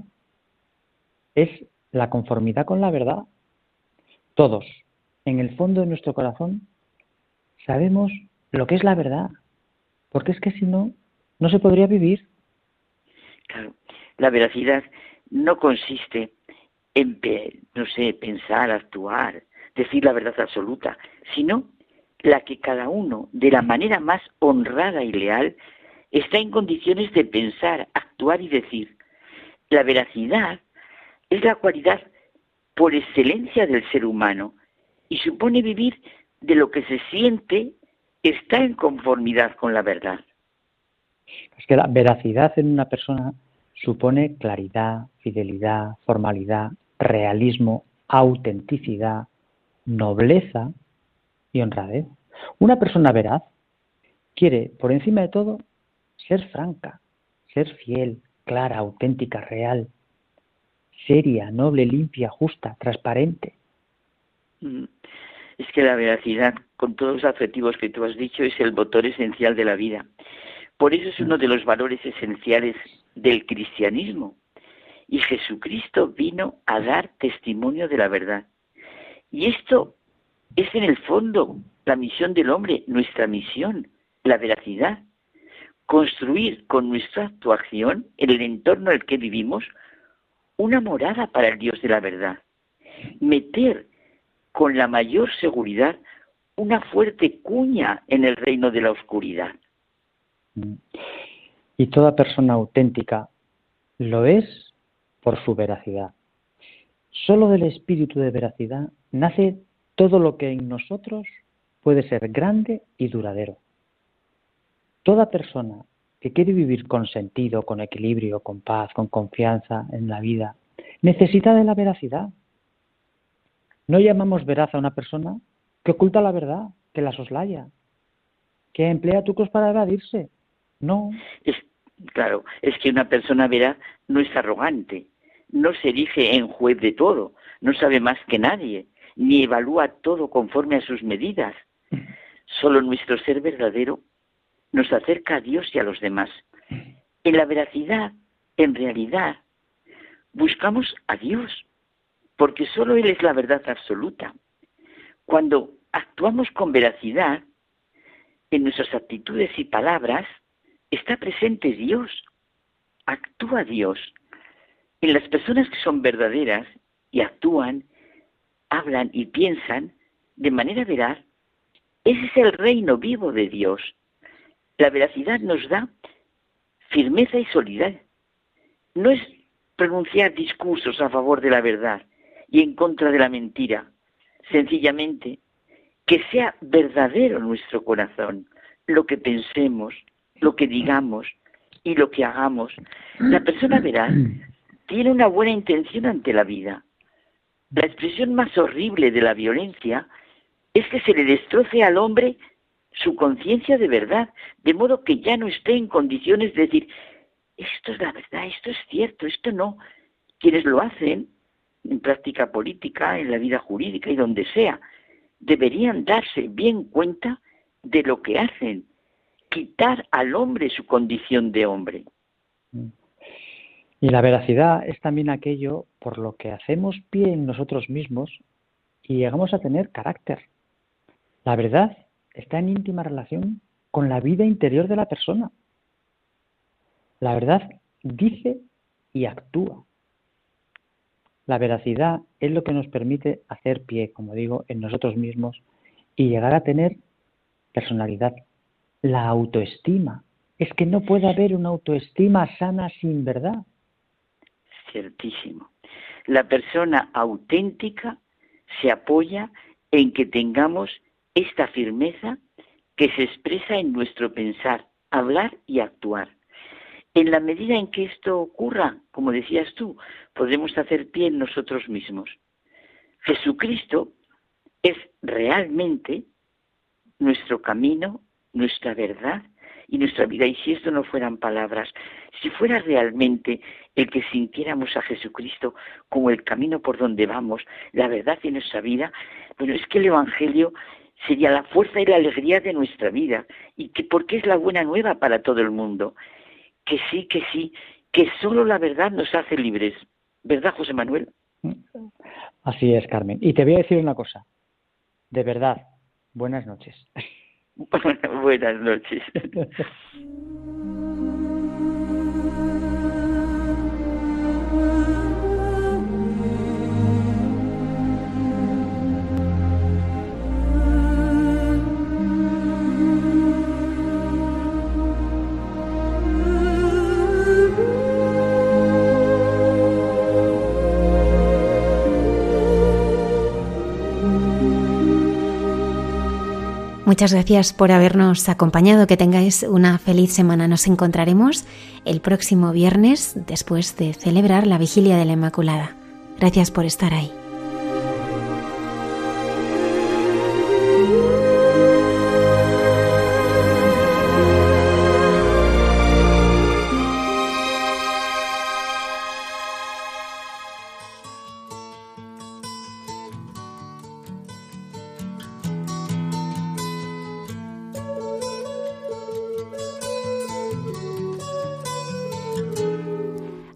es la conformidad con la verdad. Todos, en el fondo de nuestro corazón, sabemos lo que es la verdad, porque es que si no, no se podría vivir. Claro, la veracidad no consiste en, no sé, pensar, actuar, decir la verdad absoluta, sino la que cada uno, de la manera más honrada y leal, está en condiciones de pensar, actuar y decir. La veracidad es la cualidad por excelencia del ser humano y supone vivir de lo que se siente está en conformidad con la verdad. Es que la veracidad en una persona supone claridad, fidelidad, formalidad, realismo, autenticidad, nobleza, y honradez. Una persona veraz quiere, por encima de todo, ser franca, ser fiel, clara, auténtica, real, seria, noble, limpia, justa, transparente. Mm. Es que la veracidad, con todos los adjetivos que tú has dicho, es el motor esencial de la vida. Por eso es uno de los valores esenciales del cristianismo. Y Jesucristo vino a dar testimonio de la verdad. Y esto es en el fondo la misión del hombre, nuestra misión, la veracidad. Construir con nuestra actuación en el entorno en el que vivimos una morada para el Dios de la verdad. Meter con la mayor seguridad una fuerte cuña en el reino de la oscuridad. Y toda persona auténtica lo es por su veracidad. Solo del espíritu de veracidad nace todo lo que en nosotros puede ser grande y duradero. Toda persona que quiere vivir con sentido, con equilibrio, con paz, con confianza en la vida, necesita de la veracidad. No llamamos veraz a una persona que oculta la verdad, que la soslaya, que emplea trucos para evadirse. No. Es, claro, es que una persona veraz no es arrogante, no se erige en juez de todo, no sabe más que nadie, ni evalúa todo conforme a sus medidas. Solo nuestro ser verdadero nos acerca a Dios y a los demás. En la veracidad, en realidad, buscamos a Dios, porque solo Él es la verdad absoluta. Cuando actuamos con veracidad, en nuestras actitudes y palabras, está presente Dios, actúa Dios. En las personas que son verdaderas y actúan, hablan y piensan de manera veraz, ese es el reino vivo de Dios. La veracidad nos da firmeza y solidez. No es pronunciar discursos a favor de la verdad y en contra de la mentira. Sencillamente, que sea verdadero nuestro corazón, lo que pensemos, lo que digamos y lo que hagamos. La persona veraz tiene una buena intención ante la vida. La expresión más horrible de la violencia es que se le destroce al hombre su conciencia de verdad, de modo que ya no esté en condiciones de decir, esto es la verdad, esto es cierto, esto no. Quienes lo hacen en práctica política, en la vida jurídica y donde sea, deberían darse bien cuenta de lo que hacen, quitar al hombre su condición de hombre. Y la veracidad es también aquello por lo que hacemos pie en nosotros mismos y llegamos a tener carácter. La verdad está en íntima relación con la vida interior de la persona. La verdad dice y actúa. La veracidad es lo que nos permite hacer pie, como digo, en nosotros mismos y llegar a tener personalidad. La autoestima. Es que no puede haber una autoestima sana sin verdad. Ciertísimo. La persona auténtica se apoya en que tengamos esta firmeza que se expresa en nuestro pensar, hablar y actuar. En la medida en que esto ocurra, como decías tú, podremos hacer pie en nosotros mismos. Jesucristo es realmente nuestro camino, nuestra verdad y nuestra vida. Y si esto no fueran palabras, si fuera realmente el que sintiéramos a Jesucristo como el camino por donde vamos, la verdad y nuestra vida, bueno, es que el Evangelio sería la fuerza y la alegría de nuestra vida y que porque es la buena nueva para todo el mundo. Que sí, que sí, que solo la verdad nos hace libres. ¿Verdad, José Manuel? Así es, Carmen. Y te voy a decir una cosa. De verdad, buenas noches. buenas noches. Muchas gracias por habernos acompañado. Que tengáis una feliz semana. Nos encontraremos el próximo viernes después de celebrar la vigilia de la Inmaculada. Gracias por estar ahí.